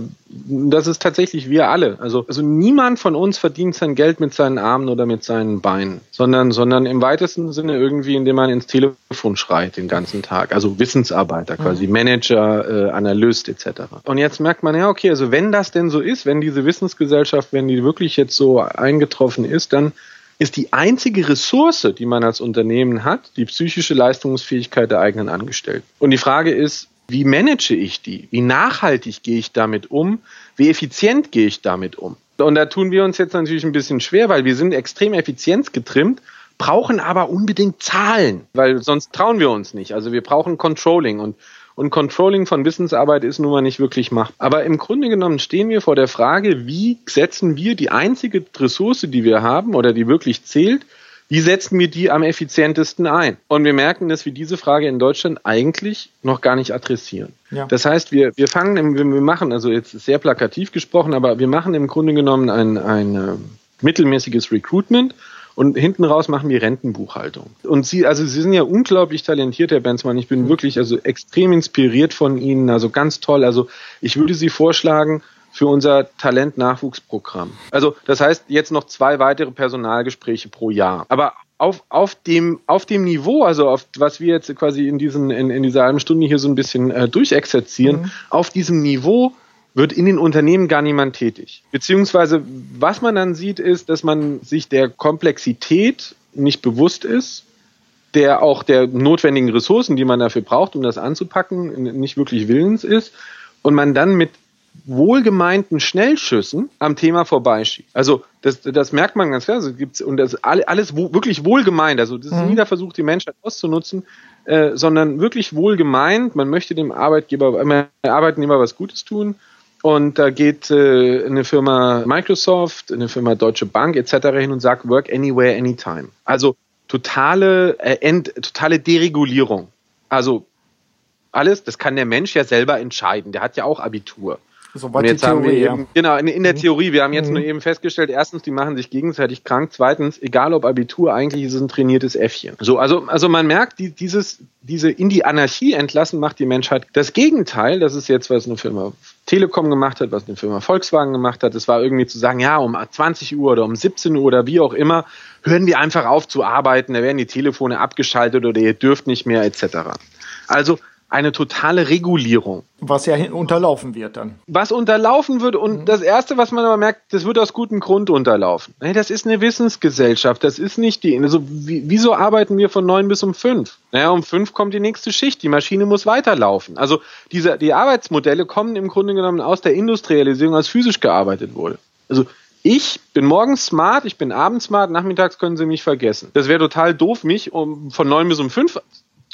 das ist tatsächlich wir alle. Also, also niemand von uns verdient sein Geld mit seinen Armen oder mit seinen Beinen, sondern, sondern im weitesten Sinne irgendwie, indem man ins Telefon schreit den ganzen Tag. Also Wissensarbeiter quasi, mhm. Manager, äh, Analyst etc. Und jetzt merkt man, ja, okay, also wenn das denn so ist, wenn diese Wissensgesellschaft, wenn die wirklich jetzt so eingetroffen ist, dann ist die einzige Ressource, die man als Unternehmen hat, die psychische Leistungsfähigkeit der eigenen Angestellten. Und die Frage ist, wie manage ich die? Wie nachhaltig gehe ich damit um? Wie effizient gehe ich damit um? Und da tun wir uns jetzt natürlich ein bisschen schwer, weil wir sind extrem effizienzgetrimmt, brauchen aber unbedingt Zahlen, weil sonst trauen wir uns nicht. Also wir brauchen Controlling und und Controlling von Wissensarbeit ist nun mal nicht wirklich machbar. Aber im Grunde genommen stehen wir vor der Frage, wie setzen wir die einzige Ressource, die wir haben oder die wirklich zählt, wie setzen wir die am effizientesten ein? Und wir merken, dass wir diese Frage in Deutschland eigentlich noch gar nicht adressieren. Ja. Das heißt, wir, wir fangen, wir machen, also jetzt sehr plakativ gesprochen, aber wir machen im Grunde genommen ein, ein äh, mittelmäßiges Recruitment und hinten raus machen wir Rentenbuchhaltung. Und Sie, also Sie sind ja unglaublich talentiert, Herr Benzmann. Ich bin mhm. wirklich also extrem inspiriert von Ihnen, also ganz toll. Also ich würde Sie vorschlagen, für unser Talentnachwuchsprogramm. Also das heißt jetzt noch zwei weitere Personalgespräche pro Jahr. Aber auf, auf, dem, auf dem Niveau, also auf was wir jetzt quasi in, diesen, in, in dieser halben Stunde hier so ein bisschen äh, durchexerzieren, mhm. auf diesem Niveau wird in den Unternehmen gar niemand tätig. Beziehungsweise was man dann sieht, ist, dass man sich der Komplexität nicht bewusst ist, der auch der notwendigen Ressourcen, die man dafür braucht, um das anzupacken, nicht wirklich willens ist und man dann mit wohlgemeinten Schnellschüssen am Thema vorbeischiebt. Also das, das merkt man ganz klar. Also gibt's, und das ist alles wo, wirklich wohlgemeint. Also das ist mhm. nie der Versuch, die Menschheit auszunutzen, äh, sondern wirklich wohlgemeint. Man möchte dem Arbeitgeber, dem Arbeitnehmer was Gutes tun. Und da geht äh, eine Firma Microsoft, eine Firma Deutsche Bank etc. hin und sagt Work Anywhere, Anytime. Also totale, äh, End, totale Deregulierung. Also alles, das kann der Mensch ja selber entscheiden. Der hat ja auch Abitur. Soweit jetzt Theorie, haben wir eben, ja. genau, in, in der mhm. Theorie, wir haben jetzt mhm. nur eben festgestellt, erstens, die machen sich gegenseitig krank, zweitens, egal ob Abitur, eigentlich ist es ein trainiertes Äffchen. So, also, also man merkt, die, dieses, diese in die Anarchie entlassen macht die Menschheit das Gegenteil, das ist jetzt, was eine Firma Telekom gemacht hat, was eine Firma Volkswagen gemacht hat, das war irgendwie zu sagen, ja, um 20 Uhr oder um 17 Uhr oder wie auch immer, hören wir einfach auf zu arbeiten, da werden die Telefone abgeschaltet oder ihr dürft nicht mehr, etc. Also eine totale Regulierung. Was ja unterlaufen wird dann. Was unterlaufen wird und mhm. das Erste, was man aber merkt, das wird aus gutem Grund unterlaufen. Das ist eine Wissensgesellschaft, das ist nicht die, also wieso arbeiten wir von neun bis um fünf? Naja, um fünf kommt die nächste Schicht, die Maschine muss weiterlaufen. Also diese, die Arbeitsmodelle kommen im Grunde genommen aus der Industrialisierung, als physisch gearbeitet wurde. Also ich bin morgens smart, ich bin abends smart, nachmittags können Sie mich vergessen. Das wäre total doof, mich um von neun bis um fünf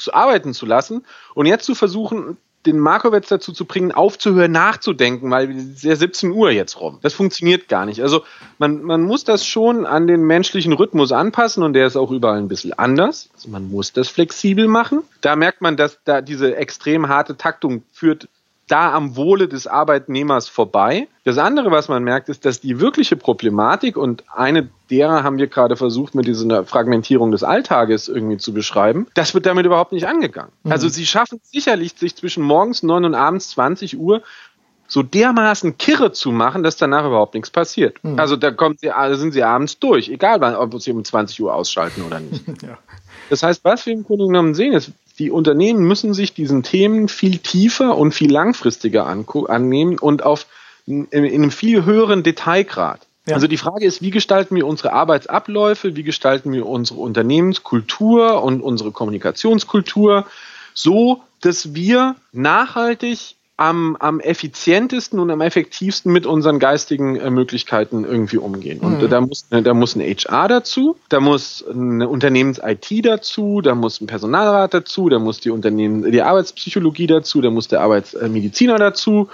zu arbeiten zu lassen und jetzt zu versuchen, den Markowitz dazu zu bringen, aufzuhören, nachzudenken, weil es ist ja 17 Uhr jetzt rum. Das funktioniert gar nicht. Also man, man muss das schon an den menschlichen Rhythmus anpassen und der ist auch überall ein bisschen anders. Also man muss das flexibel machen. Da merkt man, dass da diese extrem harte Taktung führt da am Wohle des Arbeitnehmers vorbei. Das andere, was man merkt, ist, dass die wirkliche Problematik und eine derer haben wir gerade versucht, mit dieser Fragmentierung des Alltages irgendwie zu beschreiben, das wird damit überhaupt nicht angegangen. Mhm. Also sie schaffen sicherlich, sich zwischen morgens neun und abends 20 Uhr so dermaßen kirre zu machen, dass danach überhaupt nichts passiert. Mhm. Also da kommt sie, also sind sie abends durch, egal wann, ob sie um 20 Uhr ausschalten oder nicht. ja. Das heißt, was wir im Grunde genommen sehen, ist, die Unternehmen müssen sich diesen Themen viel tiefer und viel langfristiger annehmen und auf in, in einem viel höheren Detailgrad. Ja. Also die Frage ist, wie gestalten wir unsere Arbeitsabläufe, wie gestalten wir unsere Unternehmenskultur und unsere Kommunikationskultur so, dass wir nachhaltig am, am effizientesten und am effektivsten mit unseren geistigen äh, Möglichkeiten irgendwie umgehen. Und mhm. da, muss, da muss ein HR dazu, da muss eine Unternehmens-IT dazu, da muss ein Personalrat dazu, da muss die Unternehmen, die Arbeitspsychologie dazu, da muss der Arbeitsmediziner dazu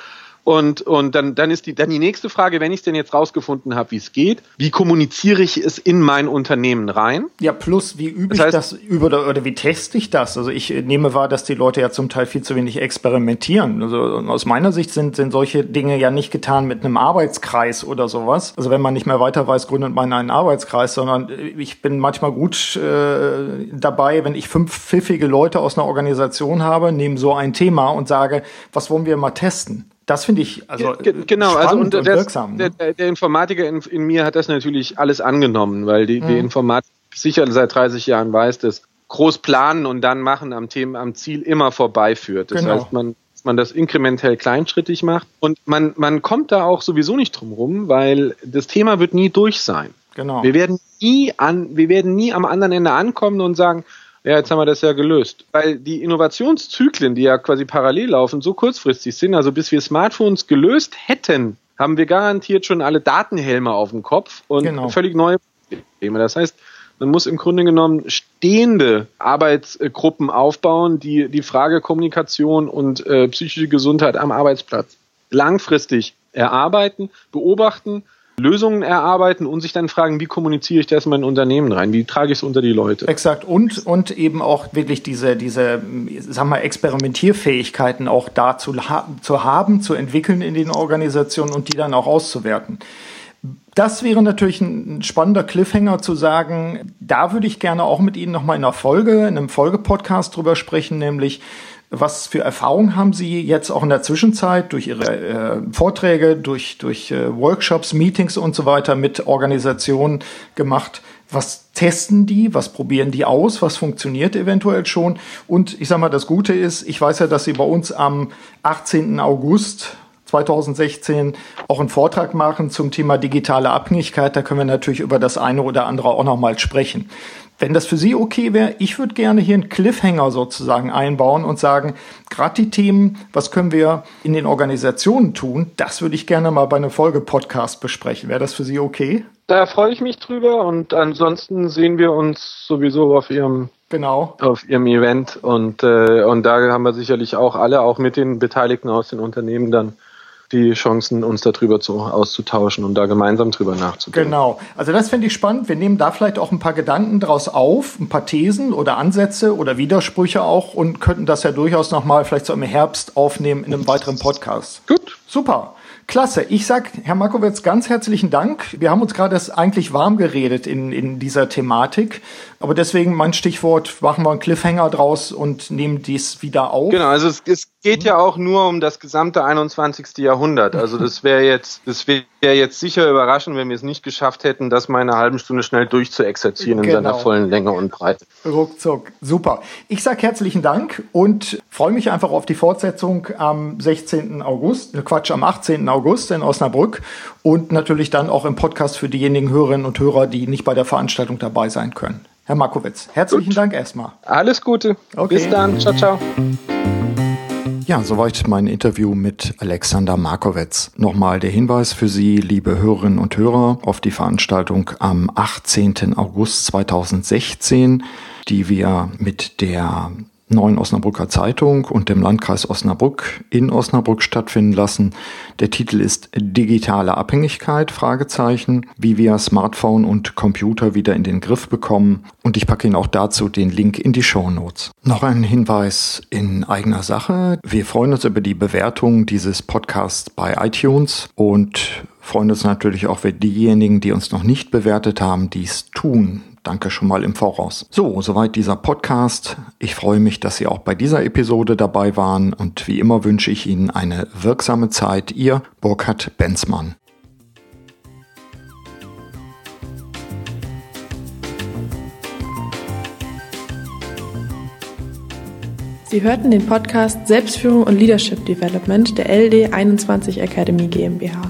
und, und dann, dann ist die, dann die nächste Frage, wenn ich es denn jetzt rausgefunden habe, wie es geht, wie kommuniziere ich es in mein Unternehmen rein? Ja, plus, wie übe das heißt, ich das über oder wie teste ich das? Also ich nehme wahr, dass die Leute ja zum Teil viel zu wenig experimentieren. Also aus meiner Sicht sind, sind solche Dinge ja nicht getan mit einem Arbeitskreis oder sowas. Also wenn man nicht mehr weiter weiß, gründet man einen Arbeitskreis, sondern ich bin manchmal gut äh, dabei, wenn ich fünf pfiffige Leute aus einer Organisation habe, nehme so ein Thema und sage, was wollen wir mal testen? Das finde ich also genau, also und, und wirksam. Ne? Der, der, Informatiker in, in, mir hat das natürlich alles angenommen, weil die, mhm. die Informatik sicher seit 30 Jahren weiß, dass groß planen und dann machen am Thema, am Ziel immer vorbeiführt. Das genau. heißt, man man das inkrementell kleinschrittig macht und man man kommt da auch sowieso nicht drum rum, weil das Thema wird nie durch sein. Genau. Wir werden nie an, wir werden nie am anderen Ende ankommen und sagen, ja, jetzt haben wir das ja gelöst. Weil die Innovationszyklen, die ja quasi parallel laufen, so kurzfristig sind, also bis wir Smartphones gelöst hätten, haben wir garantiert schon alle Datenhelme auf dem Kopf und genau. völlig neue Probleme. Das heißt, man muss im Grunde genommen stehende Arbeitsgruppen aufbauen, die die Frage Kommunikation und äh, psychische Gesundheit am Arbeitsplatz langfristig erarbeiten, beobachten Lösungen erarbeiten und sich dann fragen, wie kommuniziere ich das in mein Unternehmen rein? Wie trage ich es unter die Leute? Exakt. Und, und eben auch wirklich diese, diese, sagen wir, Experimentierfähigkeiten auch da zu, zu haben, zu entwickeln in den Organisationen und die dann auch auszuwerten. Das wäre natürlich ein spannender Cliffhanger zu sagen, da würde ich gerne auch mit Ihnen nochmal in einer Folge, in einem Folgepodcast drüber sprechen, nämlich was für Erfahrungen haben Sie jetzt auch in der Zwischenzeit durch Ihre äh, Vorträge, durch, durch äh, Workshops, Meetings und so weiter mit Organisationen gemacht? Was testen die? Was probieren die aus? Was funktioniert eventuell schon? Und ich sage mal, das Gute ist, ich weiß ja, dass Sie bei uns am 18. August 2016 auch einen Vortrag machen zum Thema digitale Abhängigkeit. Da können wir natürlich über das eine oder andere auch nochmal sprechen. Wenn das für Sie okay wäre, ich würde gerne hier einen Cliffhanger sozusagen einbauen und sagen, gerade die Themen, was können wir in den Organisationen tun, das würde ich gerne mal bei einem Folge-Podcast besprechen. Wäre das für Sie okay? Da freue ich mich drüber und ansonsten sehen wir uns sowieso auf Ihrem Genau. Auf ihrem Event und, äh, und da haben wir sicherlich auch alle, auch mit den Beteiligten aus den Unternehmen dann die Chancen, uns darüber zu, auszutauschen und da gemeinsam drüber nachzudenken. Genau. Also das finde ich spannend. Wir nehmen da vielleicht auch ein paar Gedanken draus auf, ein paar Thesen oder Ansätze oder Widersprüche auch und könnten das ja durchaus nochmal vielleicht so im Herbst aufnehmen in einem weiteren Podcast. Gut. Super. Klasse. Ich sag, Herr Markowitz, ganz herzlichen Dank. Wir haben uns gerade eigentlich warm geredet in, in dieser Thematik. Aber deswegen mein Stichwort, machen wir einen Cliffhanger draus und nehmen dies wieder auf. Genau, also es, es geht ja auch nur um das gesamte 21. Jahrhundert. Also das wäre jetzt, das wäre jetzt sicher überraschend, wenn wir es nicht geschafft hätten, das mal in einer halben Stunde schnell durchzuexerzieren genau. in seiner vollen Länge und Breite. Ruckzuck. Super. Ich sage herzlichen Dank und freue mich einfach auf die Fortsetzung am 16. August, äh, Quatsch, am 18. August in Osnabrück und natürlich dann auch im Podcast für diejenigen Hörerinnen und Hörer, die nicht bei der Veranstaltung dabei sein können. Herr Markowitz, herzlichen Gut. Dank erstmal. Alles Gute. Okay. Bis dann. Ciao, ciao. Ja, soweit mein Interview mit Alexander Markowitz. Nochmal der Hinweis für Sie, liebe Hörerinnen und Hörer, auf die Veranstaltung am 18. August 2016, die wir mit der Neuen Osnabrücker Zeitung und dem Landkreis Osnabrück in Osnabrück stattfinden lassen. Der Titel ist Digitale Abhängigkeit, Fragezeichen, wie wir Smartphone und Computer wieder in den Griff bekommen. Und ich packe Ihnen auch dazu den Link in die Show Notes. Noch ein Hinweis in eigener Sache. Wir freuen uns über die Bewertung dieses Podcasts bei iTunes und freuen uns natürlich auch, wenn diejenigen, die uns noch nicht bewertet haben, dies tun. Danke schon mal im Voraus. So, soweit dieser Podcast. Ich freue mich, dass Sie auch bei dieser Episode dabei waren und wie immer wünsche ich Ihnen eine wirksame Zeit. Ihr Burkhard Benzmann. Sie hörten den Podcast Selbstführung und Leadership Development der LD 21 Academy GmbH.